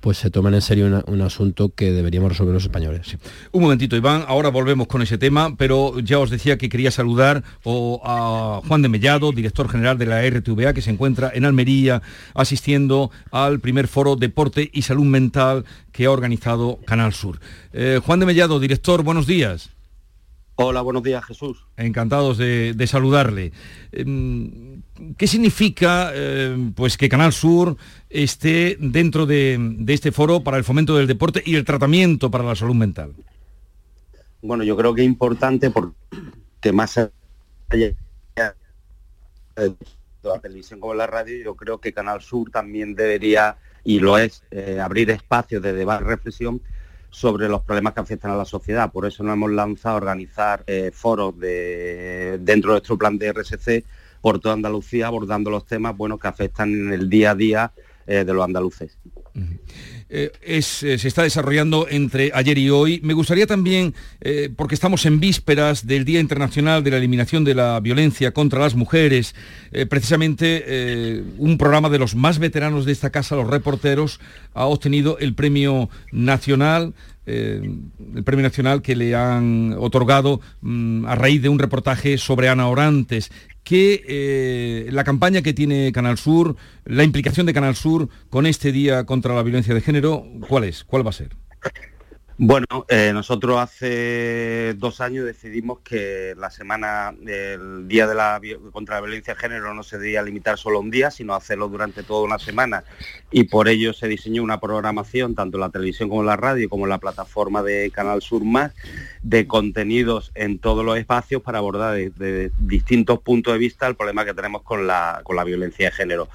pues se tomen en serio una- un asunto que deberíamos resolver los españoles. Un momentito, Iván, ahora volvemos con ese tema, pero ya os decía que quería saludar o a Juan de Mellado, director general de la RTVA, que se encuentra en Almería asistiendo al primer foro Deporte y Salud Mental que ha organizado Canal Sur. Eh, Juan de Mellado, director, buenos días. Hola, buenos días, Jesús. Encantados de, de saludarle. Em, ¿Qué significa eh, pues que Canal Sur esté dentro de, este foro para el fomento del deporte y el tratamiento para la salud mental? Bueno, yo creo que es importante porque más allá de la televisión como la radio, yo creo que Canal Sur también debería, y lo es, eh, abrir espacios de debate y reflexión sobre los problemas que afectan a la sociedad. Por eso nos hemos lanzado a organizar eh, foros de, dentro de nuestro plan de RSC por toda Andalucía, abordando los temas buenos que afectan en el día a día eh, de los andaluces. eh, es, eh, se está desarrollando entre ayer y hoy. Me gustaría también, porque estamos en vísperas del Día Internacional de la Eliminación de la Violencia contra las Mujeres, precisamente un programa de los más veteranos de esta casa, los reporteros, ha obtenido el premio nacional. el premio nacional que le han otorgado mm, a raíz de un reportaje sobre Ana Orantes, que eh, la campaña que tiene Canal Sur, la implicación de Canal Sur con este día contra la violencia de género, ¿cuál es? ¿Cuál va a ser? Bueno, eh, nosotros hace dos años decidimos que la semana, el día de la contra la violencia de género no se debía limitar solo a un día, sino hacerlo durante toda una semana. Y por ello se diseñó una programación, tanto en la televisión como en la radio, como en la plataforma de Canal Sur Más, de contenidos en todos los espacios para abordar desde distintos puntos de vista el problema que tenemos con la, con la violencia de género.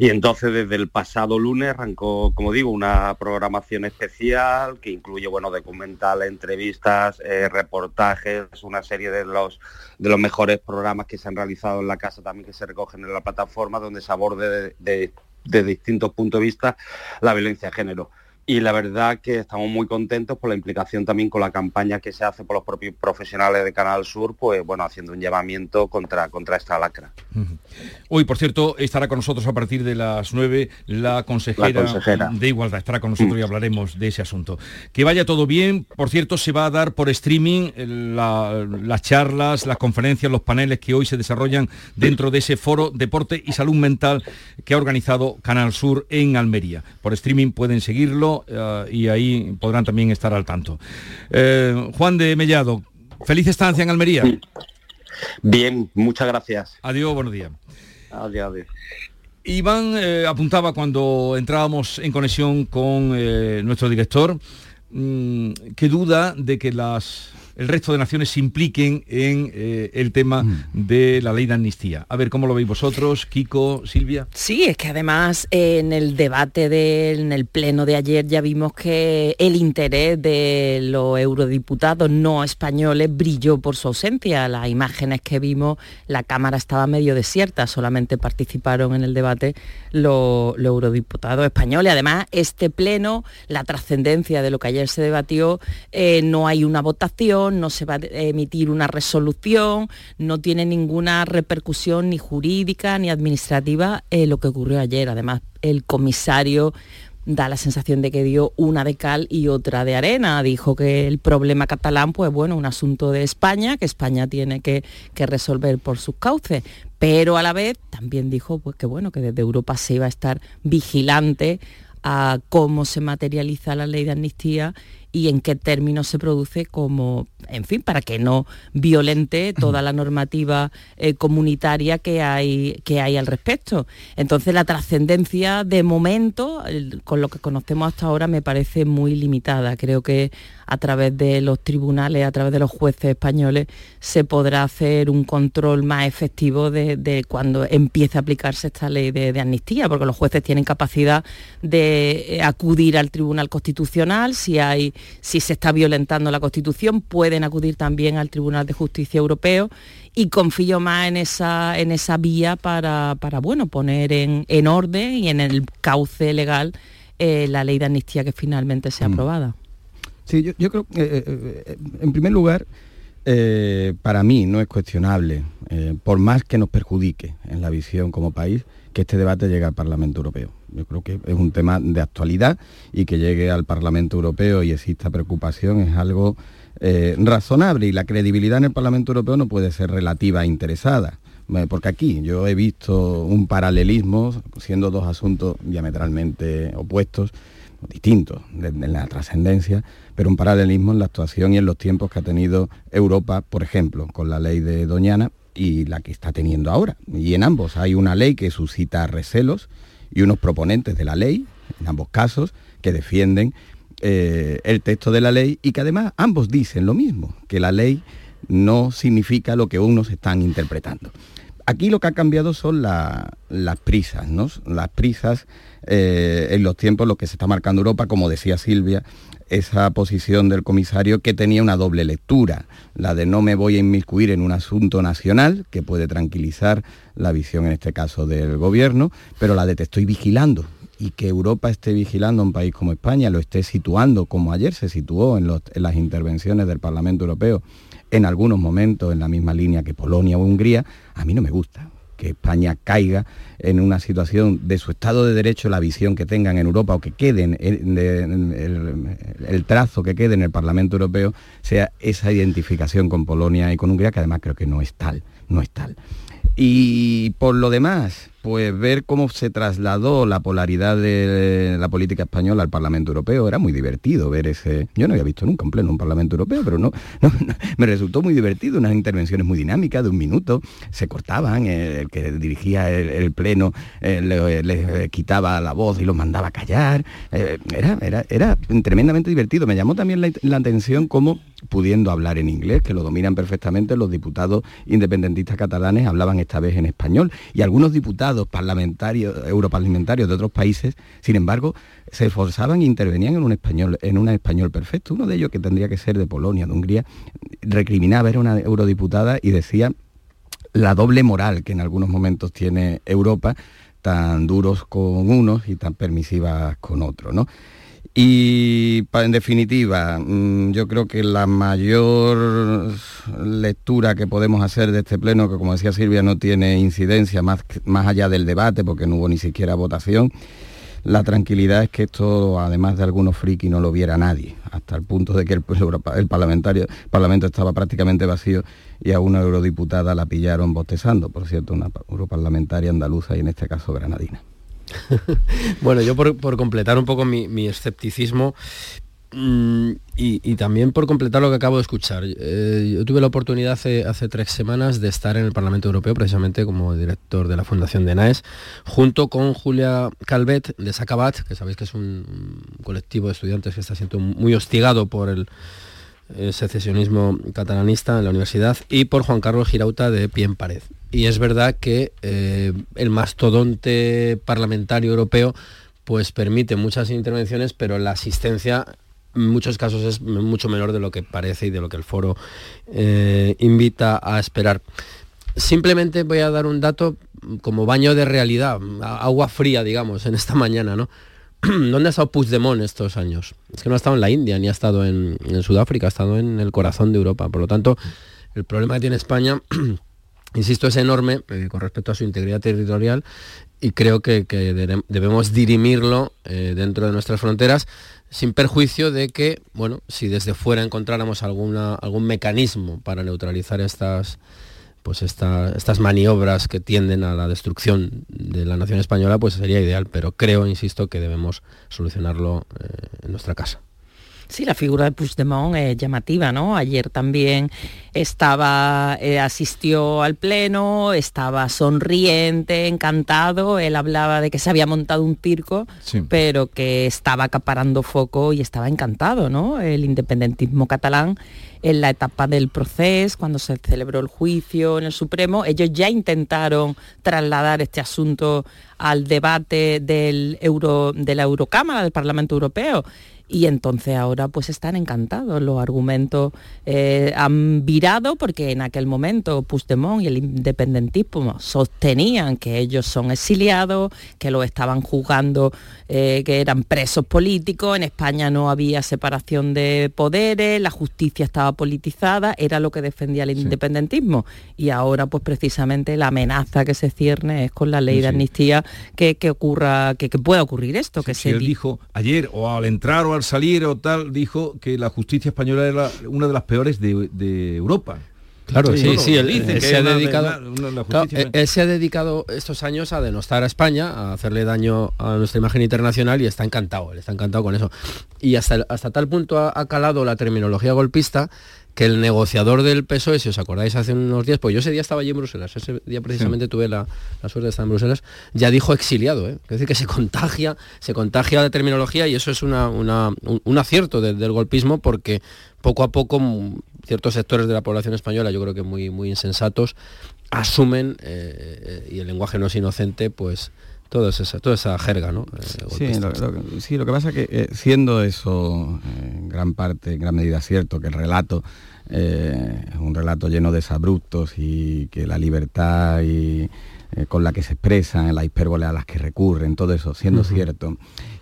Y entonces desde el pasado lunes arrancó, como digo, una programación especial que incluye, bueno, documentales, entrevistas, eh, reportajes, una serie de los, de los mejores programas que se han realizado en la casa también que se recogen en la plataforma donde se aborde de, de- de distintos puntos de vista la violencia de género. Y la verdad que estamos muy contentos por la implicación también con la campaña que se hace por los propios profesionales de Canal Sur, pues bueno, haciendo un llamamiento contra, contra esta lacra. Hoy, por cierto, estará con nosotros a partir de las 9 la consejera, de Igualdad. Estará con nosotros y hablaremos de ese asunto. Que vaya todo bien. Por cierto, se va a dar por streaming las charlas, las conferencias, los paneles que hoy se desarrollan dentro de ese foro Deporte y Salud Mental que ha organizado Canal Sur en Almería. Por streaming pueden seguirlo eh, y ahí podrán también estar al tanto. Eh, Juan de Mellado, feliz estancia en Almería. Bien, muchas gracias. Adiós, buenos días. Adiós, adiós. Iván eh, apuntaba cuando entrábamos en conexión con nuestro director, mm, que duda de que las el resto de naciones se impliquen en eh, el tema mm. de la ley de amnistía. A ver, ¿cómo lo veis vosotros, Kiko, Silvia? Sí, es que además en el debate del en el pleno de ayer ya vimos que el interés de los eurodiputados no españoles brilló por su ausencia. Las imágenes que vimos, la Cámara estaba medio desierta, solamente participaron en el debate los, eurodiputados españoles. Además, este pleno, la trascendencia de lo que ayer se debatió, eh, no hay una votación, no se va a emitir una resolución, no tiene ninguna repercusión ni jurídica ni administrativa eh, lo que ocurrió ayer. Además, el comisario da la sensación de que dio una de cal y otra de arena. Dijo que el problema catalán, pues bueno, un asunto de España, que España tiene que, que resolver por sus cauces. Pero a la vez también dijo pues, que bueno, que desde Europa se iba a estar vigilante a cómo se materializa la ley de amnistía y en qué términos se produce como, en fin, para que no violente toda la normativa eh, comunitaria que hay, que hay al respecto. Entonces la trascendencia de momento, con lo que conocemos hasta ahora, me parece muy limitada. Creo que a través de los tribunales, a través de los jueces españoles, se podrá hacer un control más efectivo de, cuando empiece a aplicarse esta ley de, de, amnistía, porque los jueces tienen capacidad de eh, acudir al Tribunal Constitucional si hay si se está violentando la Constitución, pueden acudir también al Tribunal de Justicia Europeo y confío más en esa, en esa vía para, bueno, poner en, orden y en el cauce legal eh, la ley de amnistía que finalmente sea mm. aprobada. Sí, yo, creo que, eh, eh, en primer lugar, para mí no es cuestionable, por más que nos perjudique en la visión como país, que este debate llegue al Parlamento Europeo. Yo creo que es un tema de actualidad y que llegue al Parlamento Europeo y exista preocupación es algo eh, razonable y la credibilidad en el Parlamento Europeo no puede ser relativa e interesada. Eh, porque aquí yo he visto un paralelismo, siendo dos asuntos diametralmente opuestos, distintos en la trascendencia, pero un paralelismo en la actuación y en los tiempos que ha tenido Europa, por ejemplo, con la ley de Doñana y la que está teniendo ahora. Y en ambos hay una ley que suscita recelos y unos proponentes de la ley, en ambos casos, que defienden eh, el texto de la ley y que además ambos dicen lo mismo, que la ley no significa lo que unos están interpretando. Aquí lo que ha cambiado son las prisas, ¿no? Las prisas eh, en los tiempos, lo que se está marcando Europa, como decía Silvia, esa posición del comisario que tenía una doble lectura, la de no me voy a inmiscuir en un asunto nacional, que puede tranquilizar la visión en este caso del gobierno, pero la de te estoy vigilando, y que Europa esté vigilando a un país como España, lo esté situando, como ayer se situó en, en, las intervenciones del Parlamento Europeo, en algunos momentos en la misma línea que Polonia o Hungría, a mí no me gusta que España caiga en una situación de su Estado de Derecho, la visión que tengan en Europa o que queden, el, trazo que quede en el Parlamento Europeo, sea esa identificación con Polonia y con Hungría, que además creo que no es tal, no es tal. Y por lo demás, pues ver cómo se trasladó la polaridad de la política española al Parlamento Europeo era muy divertido ver ese. Yo no había visto nunca un pleno un Parlamento Europeo, pero no, me resultó muy divertido, unas intervenciones muy dinámicas de un minuto, se cortaban, el, que dirigía el, pleno eh, le, quitaba la voz y los mandaba a callar. Eh, era, era, era tremendamente divertido. Me llamó también la, la atención cómo pudiendo hablar en inglés, que lo dominan perfectamente, los diputados independentistas catalanes hablaban esta vez en español y algunos diputados parlamentarios, europarlamentarios de otros países, sin embargo, se esforzaban e intervenían en un español, en un español perfecto. Uno de ellos, que tendría que ser de Polonia, de Hungría, recriminaba, era una eurodiputada y decía la doble moral que en algunos momentos tiene Europa, tan duros con unos y tan permisivas con otros, ¿no? Y en definitiva, mm, yo creo que la mayor lectura que podemos hacer de este pleno, que como decía Silvia, no tiene incidencia más, más allá del debate, porque no hubo ni siquiera votación, la tranquilidad es que esto, además de algunos friki, no lo viera nadie, hasta el punto de que el, el parlamentario, Parlamento estaba prácticamente vacío y a una eurodiputada la pillaron bostezando, por cierto, una europarlamentaria andaluza y en este caso granadina. bueno, yo por, completar un poco mi, escepticismo mm, y, también por completar lo que acabo de escuchar. Eh, yo tuve la oportunidad hace, hace, tres semanas de estar en el Parlamento Europeo, precisamente como director de la Fundación de NAES, junto con Julia Calvet de Sacabat, que sabéis que es un colectivo de estudiantes que está siendo muy hostigado por el secesionismo catalanista en la universidad, y por Juan Carlos Girauta de Pie en Pared. Y es verdad que eh, el mastodonte parlamentario europeo pues permite muchas intervenciones, pero la asistencia en muchos casos es mucho menor de lo que parece y de lo que el foro eh, invita a esperar. Simplemente voy a dar un dato como baño de realidad, agua fría, digamos, en esta mañana, ¿no? ¿Dónde ha estado Puigdemont estos años? Es que no ha estado en la India ni ha estado en, Sudáfrica, ha estado en el corazón de Europa. Por lo tanto, el problema que tiene España, insisto, es enorme eh, con respecto a su integridad territorial y creo que, debemos dirimirlo eh, dentro de nuestras fronteras sin perjuicio de que, bueno, si desde fuera encontráramos algún mecanismo para neutralizar estas pues estas maniobras que tienden a la destrucción de la nación española, pues sería ideal, pero creo, insisto, que debemos solucionarlo eh, en nuestra casa. Sí, la figura de Puigdemont es llamativa, ¿no? Ayer también estaba, eh, asistió al pleno, estaba sonriente, encantado. Él hablaba de que se había montado un circo, pero que estaba acaparando foco y estaba encantado, ¿no? El independentismo catalán en la etapa del proceso, cuando se celebró el juicio en el Supremo, ellos ya intentaron trasladar este asunto al debate del Euro, de la Eurocámara, del Parlamento Europeo y entonces ahora pues están encantados. Los argumentos eh, han virado porque en aquel momento Puigdemont y el independentismo sostenían que ellos son exiliados, que lo estaban juzgando, eh, que eran presos políticos, en España no había separación de poderes, la justicia estaba politizada, era lo que defendía el independentismo. Y ahora pues precisamente la amenaza que se cierne es con la ley de amnistía que, ocurra, que, pueda ocurrir esto. que se él dijo ayer o al entrar o al salir o tal, dijo que la justicia española era una de las peores de, Europa. Claro, sí, sí, él, se ha dedicado, se ha dedicado estos años a denostar a España, a hacerle daño a nuestra imagen internacional y está encantado, él está encantado con eso. Y hasta, hasta tal punto ha calado la terminología golpista que el negociador del PSOE, si os acordáis hace unos días, pues yo ese día estaba allí en Bruselas, ese día precisamente tuve la, suerte de estar en Bruselas, ya dijo exiliado, ¿eh? es decir, que se contagia, se contagia de terminología y eso es una, un, acierto del golpismo porque poco a poco ciertos sectores de la población española, yo creo que muy, muy insensatos, asumen, eh, eh, y el lenguaje no es inocente, pues toda esa, toda esa jerga, ¿no? sí, lo, sí, lo, que pasa es que siendo eso en gran parte, en gran medida cierto, que el relato eh, un relato lleno de sabruptos y que la libertad y, eh, con la que se expresan, la hipérbole a las que recurren, todo eso, siendo cierto,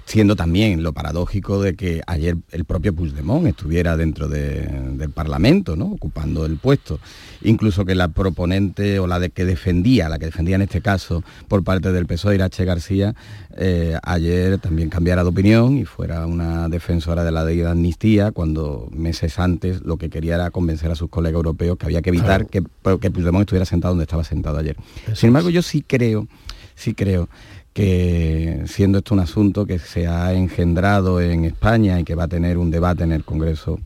siendo también lo paradójico de que ayer el propio Puigdemont estuviera dentro del Parlamento, ¿no? ocupando el puesto. Incluso que la proponente o la de que defendía, la que defendía en este caso por parte del PSOE, Irache García, eh, ayer también cambiara de opinión y fuera una defensora de la ley de amnistía, cuando meses antes lo que quería era convencer a sus colegas europeos que había que evitar que, que Puigdemont estuviera sentado donde estaba sentado ayer. Sin embargo, yo sí creo, sí creo que siendo esto un asunto que se ha engendrado en España y que va a tener un debate en el Congreso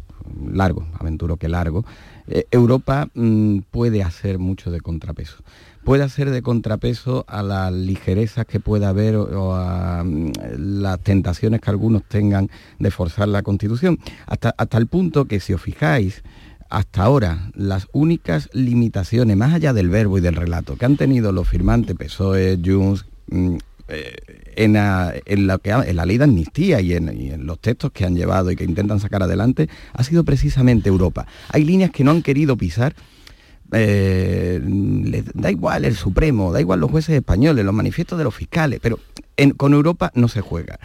largo, aventuro que largo, eh, Europa mm, puede hacer mucho de contrapeso. Puede hacer de contrapeso a las ligerezas que pueda haber o, a mm, las tentaciones que algunos tengan de forzar la Constitución. Hasta, hasta el punto que si os fijáis, hasta ahora las únicas limitaciones, más allá del verbo y del relato, que han tenido los firmantes PSOE, Junts, mm, eh, en, la, en la ley de amnistía y en, los textos que han llevado y que intentan sacar adelante, ha sido precisamente Europa. Hay líneas que no han querido pisar. Eh, da igual el Supremo, da igual los jueces españoles, los manifiestos de los fiscales, pero con Europa no se juega.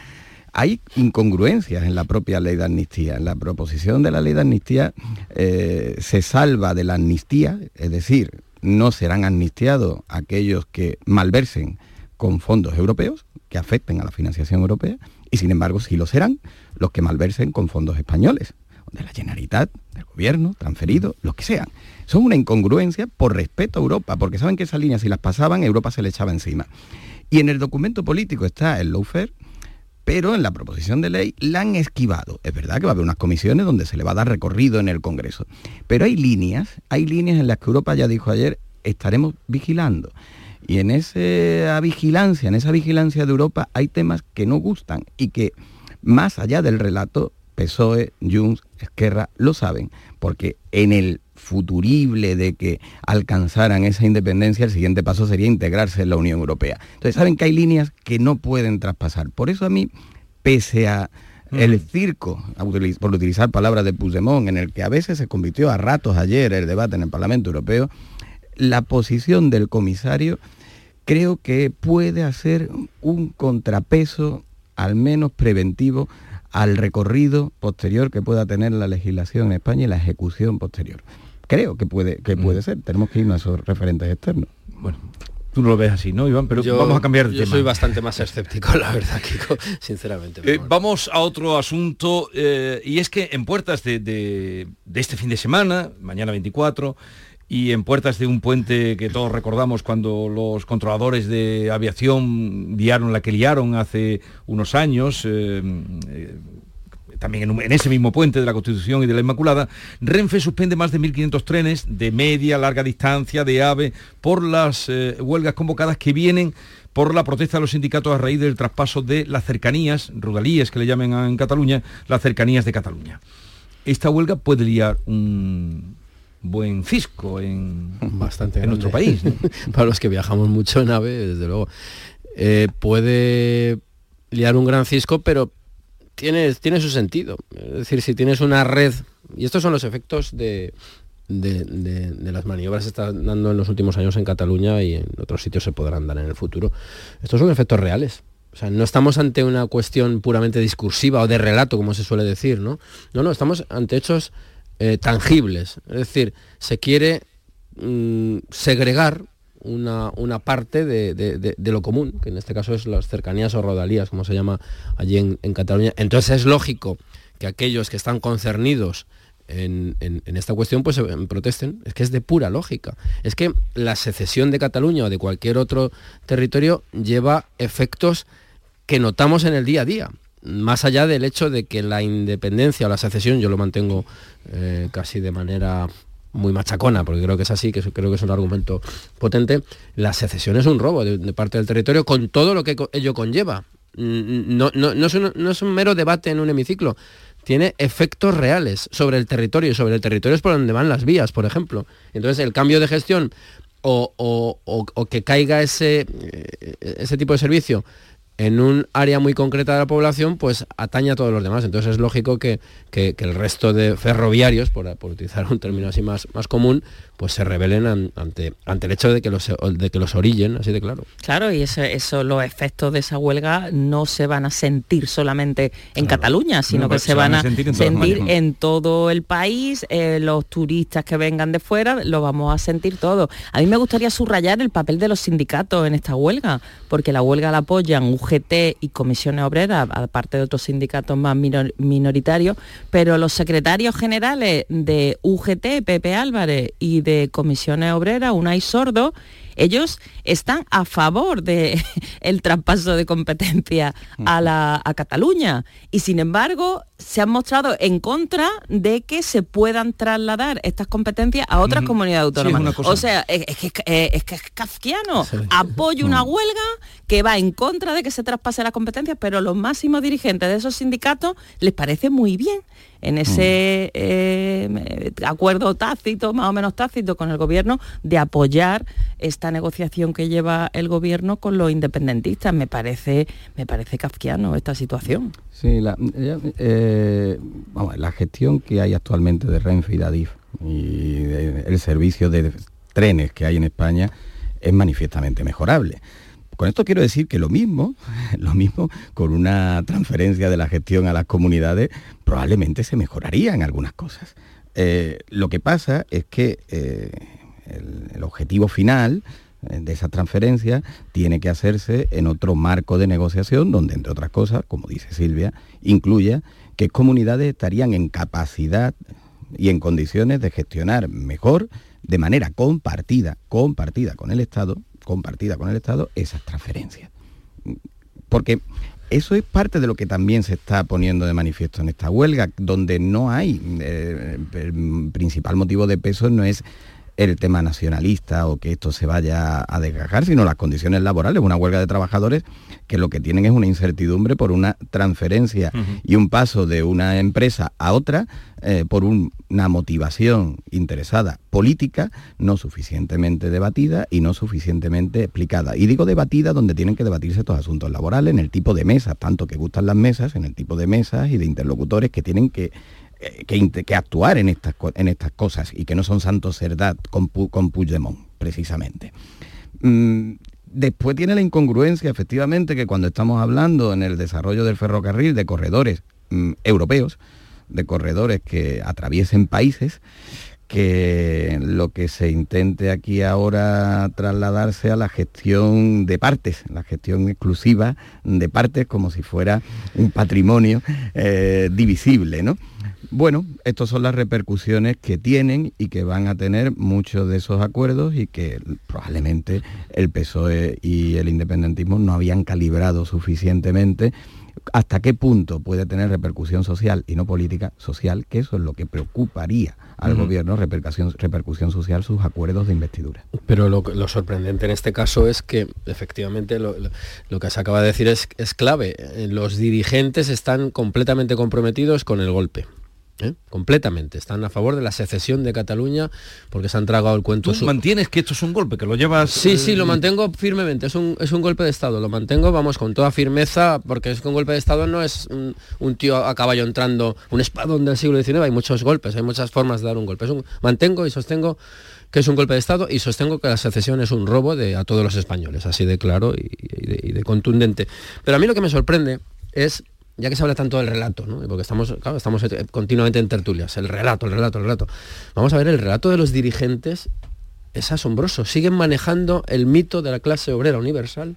Hay incongruencias en la propia ley de amnistía. En la proposición de la ley de amnistía eh, se salva de la amnistía, es decir, no serán amnistiados aquellos que malversen con fondos europeos, que afecten a la financiación europea, y sin embargo sí lo serán los que malversen con fondos españoles, de la Generalitat, del gobierno, transferidos, los que sean. Son una incongruencia por respeto a Europa, porque saben que esas líneas si las pasaban, Europa se le echaba encima. Y en el documento político está el lawfare, pero en la proposición de ley la han esquivado. Es verdad que va a haber unas comisiones donde se le va a dar recorrido en el Congreso, pero hay líneas, hay líneas en las que Europa ya dijo ayer, estaremos vigilando. Y en esa vigilancia, en esa vigilancia de Europa hay temas que no gustan y que más allá del relato, PSOE, Junts, Esquerra lo saben, porque en el futurible de que alcanzaran esa independencia, el siguiente paso sería integrarse en la Unión Europea. Entonces saben que hay líneas que no pueden traspasar. Por eso a mí, pese a el circo, por utilizar palabras de Puigdemont, en el que a veces se convirtió a ratos ayer el debate en el Parlamento Europeo, la posición del comisario creo que puede hacer un contrapeso, al menos preventivo, al recorrido posterior que pueda tener la legislación en España y la ejecución posterior creo que puede, que puede mm. ser. Tenemos que irnos a esos referentes externos. Bueno, Tú no lo ves así, ¿no, Iván? Pero vamos a cambiar de yo tema. soy bastante más escéptico, la verdad, Kiko, sinceramente. Eh, vamos a otro asunto, eh, y es que en puertas de, de, este fin de semana, mañana 24, y en puertas de un puente que todos recordamos cuando los controladores de aviación liaron la que liaron hace unos años, eh, también en, ese mismo puente de la Constitución y de la Inmaculada, Renfe suspende más de 1.500 trenes de media, larga distancia, de AVE, por las eh, huelgas convocadas que vienen por la protesta de los sindicatos a raíz del traspaso de las cercanías, rudalíes que le llamen en Cataluña, las cercanías de Cataluña. Esta huelga puede liar un buen fisco en, Bastante en nuestro país. Para los que viajamos mucho en AVE, desde luego. Eh, puede liar un gran cisco, pero tiene, tiene su sentido. Es decir, si tienes una red, y estos son los efectos de, de, las maniobras que están dando en los últimos años en Cataluña y en otros sitios se podrán dar en el futuro. Estos son efectos reales. O sea, no estamos ante una cuestión puramente discursiva o de relato, como se suele decir, ¿no? No, no, estamos ante hechos eh, tangibles. Es decir, se quiere mm, segregar una, parte de, lo común, que en este caso es las cercanías o rodalías, como se llama allí en, Cataluña. Entonces es lógico que aquellos que están concernidos en, esta cuestión pues protesten. Es que es de pura lógica. Es que la secesión de Cataluña o de cualquier otro territorio lleva efectos que notamos en el día a día. Más allá del hecho de que la independencia o la secesión, yo lo mantengo eh, casi de manera muy machacona, porque creo que es así, que creo que es un argumento potente, la secesión es un robo de, parte del territorio con todo lo que ello conlleva. Mm, no, no, es un, mero debate en un hemiciclo, tiene efectos reales sobre el territorio y sobre el territorio es por donde van las vías, por ejemplo. Entonces el cambio de gestión o, o que caiga ese, eh, ese tipo de servicio en un área muy concreta de la población, pues atañe a todos los demás. Entonces es lógico que, el resto de ferroviarios, por, utilizar un término así más, más común, pues se rebelen ante, ante el hecho de que, los, de que los orillen, así de claro. Claro, y eso, los efectos de esa huelga no se van a sentir solamente en Cataluña, sino que se, van, a sentir, en, todo el país, eh, los turistas que vengan de fuera, lo vamos a sentir todo. A mí me gustaría subrayar el papel de los sindicatos en esta huelga, porque la huelga la apoyan UGT y Comisiones Obreras, aparte de otros sindicatos más minoritarios, pero los secretarios generales de UGT, Pepe Álvarez y de comisiones obreras, Unai Sordo, ellos están a favor del el traspaso de competencia a, la, a Cataluña. Y sin embargo se han mostrado en contra de que se puedan trasladar estas competencias a otras comunidades autónomas. o sea, es, que, es, que, es kafkiano. Apoyo una huelga que va en contra de que se traspase la competencia, pero los máximos dirigentes de esos sindicatos les parece muy bien en ese eh, acuerdo tácito, más o menos tácito con el gobierno, de apoyar esta negociación que lleva el gobierno con los independentistas. Me parece, me parece kafkiano esta situación. Sí, la, eh, la gestión que hay actualmente de Renfe y de Adif y el servicio de trenes que hay en España es manifiestamente mejorable Con esto quiero decir que lo mismo, lo mismo con una transferencia de la gestión a las comunidades, probablemente se mejorarían algunas cosas. Eh, lo que pasa es que eh, el, objetivo final eh, de esa transferencia tiene que hacerse en otro marco de negociación donde, entre otras cosas, como dice Silvia, incluya que comunidades estarían en capacidad y en condiciones de gestionar mejor, de manera compartida, compartida con el Estado, compartida con el Estado, esas transferencias. Porque eso es parte de lo que también se está poniendo de manifiesto en esta huelga, donde no hay, eh, el principal motivo de peso no es el tema nacionalista o que esto se vaya a desgajar, sino las condiciones laborales. Una huelga de trabajadores que lo que tienen es una incertidumbre por una transferencia y un paso de una empresa a otra eh, por una motivación interesada política no suficientemente debatida y no suficientemente explicada. Y digo debatida donde tienen que debatirse estos asuntos laborales, en el tipo de mesas, tanto que gustan las mesas, en el tipo de mesas y de interlocutores que tienen que que, actuar en estas, en estas cosas y que no son santos cerdad con, con Puigdemont, precisamente. Mm, después tiene la incongruencia, efectivamente, que cuando estamos hablando en el desarrollo del ferrocarril de corredores mm, europeos, de corredores que atraviesen países, que lo que se intente aquí ahora trasladarse a la gestión de partes, la gestión exclusiva de partes como si fuera un patrimonio eh, divisible, ¿no? Bueno, estas son las repercusiones que tienen y que van a tener muchos de esos acuerdos y que probablemente el PSOE y el independentismo no habían calibrado suficientemente hasta qué punto puede tener repercusión social y no política social, que eso es lo que preocuparía al gobierno, repercusión, repercusión social, sus acuerdos de investidura. Pero lo, sorprendente en este caso es que efectivamente lo, que se acaba de decir es, es clave. Los dirigentes están completamente comprometidos con el golpe. ¿Eh? completamente. Están a favor de la secesión de Cataluña porque se han tragado el cuento. ¿Tú mantienes que esto es un golpe, que lo llevas...? Sí, sí, lo eh, mantengo firmemente. Es un, es un golpe de Estado. Lo mantengo, vamos, con toda firmeza, porque es que un golpe de Estado no es un, tío a caballo entrando, un espadón del siglo XIX. Hay muchos golpes, hay muchas formas de dar un golpe. Es un, mantengo y sostengo que es un golpe de Estado y sostengo que la secesión es un robo de, a todos los españoles, así de claro y de contundente. Pero a mí lo que me sorprende es ya que se habla tanto del relato, ¿no? porque estamos, estamos eh, continuamente en tertulias, el relato, el relato, el relato. Vamos a ver, el relato de los dirigentes es asombroso. Siguen manejando el mito de la clase obrera universal,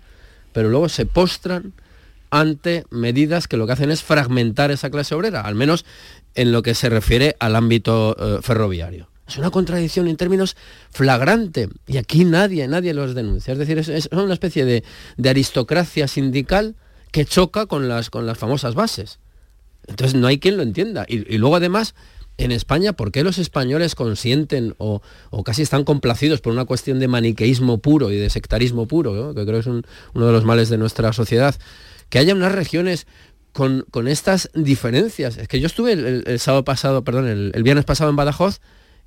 pero luego se postran ante medidas que lo que hacen es fragmentar esa clase obrera, al menos en lo que se refiere al ámbito eh, ferroviario. Es una contradicción en términos flagrante y aquí nadie, nadie los denuncia. Es decir, es, una especie de aristocracia sindical que choca con las, con las famosas bases. Entonces no hay quien lo entienda. Y, luego además, en España, ¿por qué los españoles consienten o, casi están complacidos por una cuestión de maniqueísmo puro y de sectarismo puro, que creo que es uno de los males de nuestra sociedad? Que haya unas regiones con, estas diferencias. Es que yo estuve el, sábado pasado, perdón, el, viernes pasado en Badajoz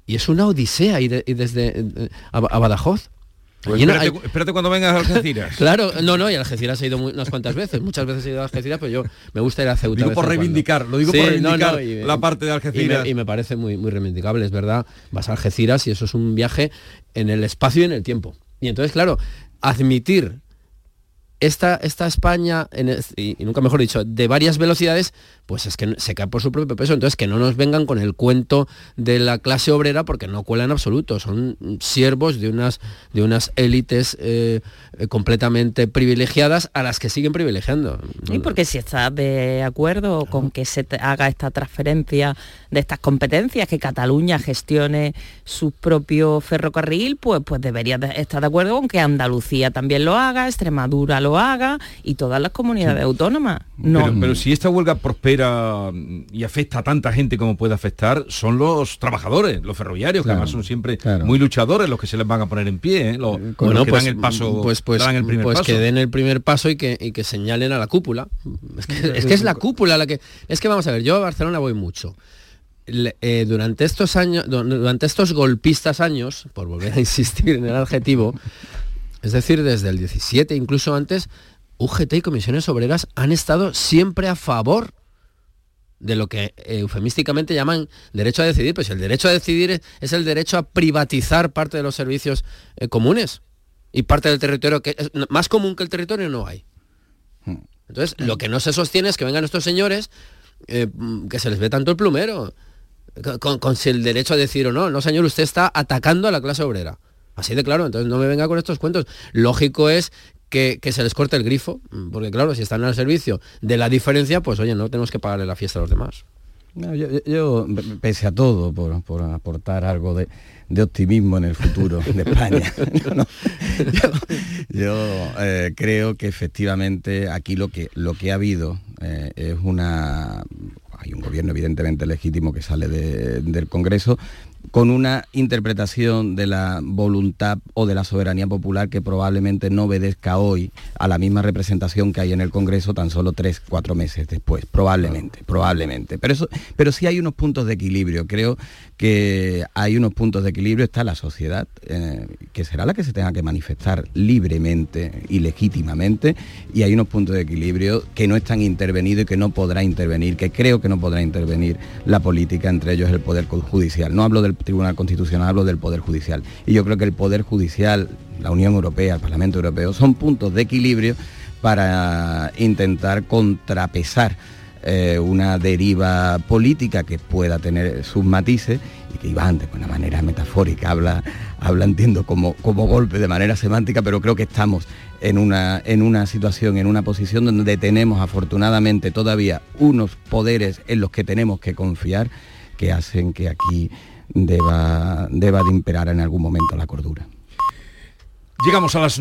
y es una odisea y desde a Badajoz. Pues espérate, cuando vengas a Algeciras. claro, no, no, y Algeciras he ido unas cuantas veces, muchas veces he ido a Algeciras, pero yo me gusta ir a Ceuta. Digo por reivindicar, lo digo por reivindicar la parte de Algeciras. Y me, parece muy, muy reivindicable, es verdad, vas a Algeciras y eso es un viaje en el espacio y en el tiempo. Y entonces, claro, admitir esta, esta España, y, nunca mejor dicho, de varias velocidades, pues es que se cae por su propio peso. Entonces, que no nos vengan con el cuento de la clase obrera, porque no cuela en absoluto. Son siervos de unas, de unas élites eh, completamente privilegiadas a las que siguen privilegiando. Y porque si estás de acuerdo con que se haga esta transferencia de estas competencias, que Cataluña gestione su propio ferrocarril, pues, pues deberías estar de acuerdo con que Andalucía también lo haga, Extremadura lo haga y todas las comunidades autónomas. No. Pero, si esta huelga prospera y afecta a tanta gente como puede afectar, son los trabajadores, los ferroviarios, que además son siempre muy luchadores los que se les van a poner en pie, ¿eh? los, bueno, que pues, dan el paso, pues, pues, el primer pues que den el primer paso y que, y que señalen a la cúpula. Es que, es que es la cúpula la que. Es que vamos a ver, yo a Barcelona voy mucho. Eh, durante estos años, durante estos golpistas años, por volver a insistir en el adjetivo, es decir, desde el 17, incluso antes, UGT y comisiones obreras han estado siempre a favor de lo que eufemísticamente llaman derecho a decidir, pues el derecho a decidir es, el derecho a privatizar parte de los servicios eh, comunes. y parte del territorio que es más común que el territorio no hay. Hmm. Entonces, lo que no se sostiene es que vengan estos señores eh, que se les ve tanto el plumero, con, con el derecho a decir o no, no señor, usted está atacando a la clase obrera. Así de claro, entonces no me venga con estos cuentos. Lógico es que, se les corte el grifo, porque claro, si están al servicio de la diferencia, pues oye, no tenemos que pagarle la fiesta a los demás. yo, pese a todo, por, aportar algo de, optimismo en el futuro de España, yo, eh, creo que efectivamente aquí lo que, lo que ha habido eh, es una... Hay un gobierno evidentemente legítimo que sale del Congreso, con una interpretación de la voluntad o de la soberanía popular que probablemente no obedezca hoy a la misma representación que hay en el Congreso tan solo tres, cuatro meses después, probablemente, probablemente. Pero, eso, pero sí hay unos puntos de equilibrio, creo que hay unos puntos de equilibrio, está la sociedad, eh, que será la que se tenga que manifestar libremente y legítimamente, y hay unos puntos de equilibrio que no están intervenidos y que no podrá intervenir, que creo que no podrá intervenir la política, entre ellos el Poder Judicial. No hablo Tribunal Constitucional, hablo del Poder Judicial. Y yo creo que el Poder Judicial, la Unión Europea, el Parlamento Europeo, son puntos de equilibrio para intentar contrapesar eh, una deriva política que pueda tener sus matices y que Iván de una manera metafórica habla, habla entiendo como, como golpe de manera semántica, pero creo que estamos en una, en una situación, en una posición donde tenemos afortunadamente todavía unos poderes en los que tenemos que confiar que hacen que aquí deba, deba de imperar en algún momento la cordura. Llegamos a las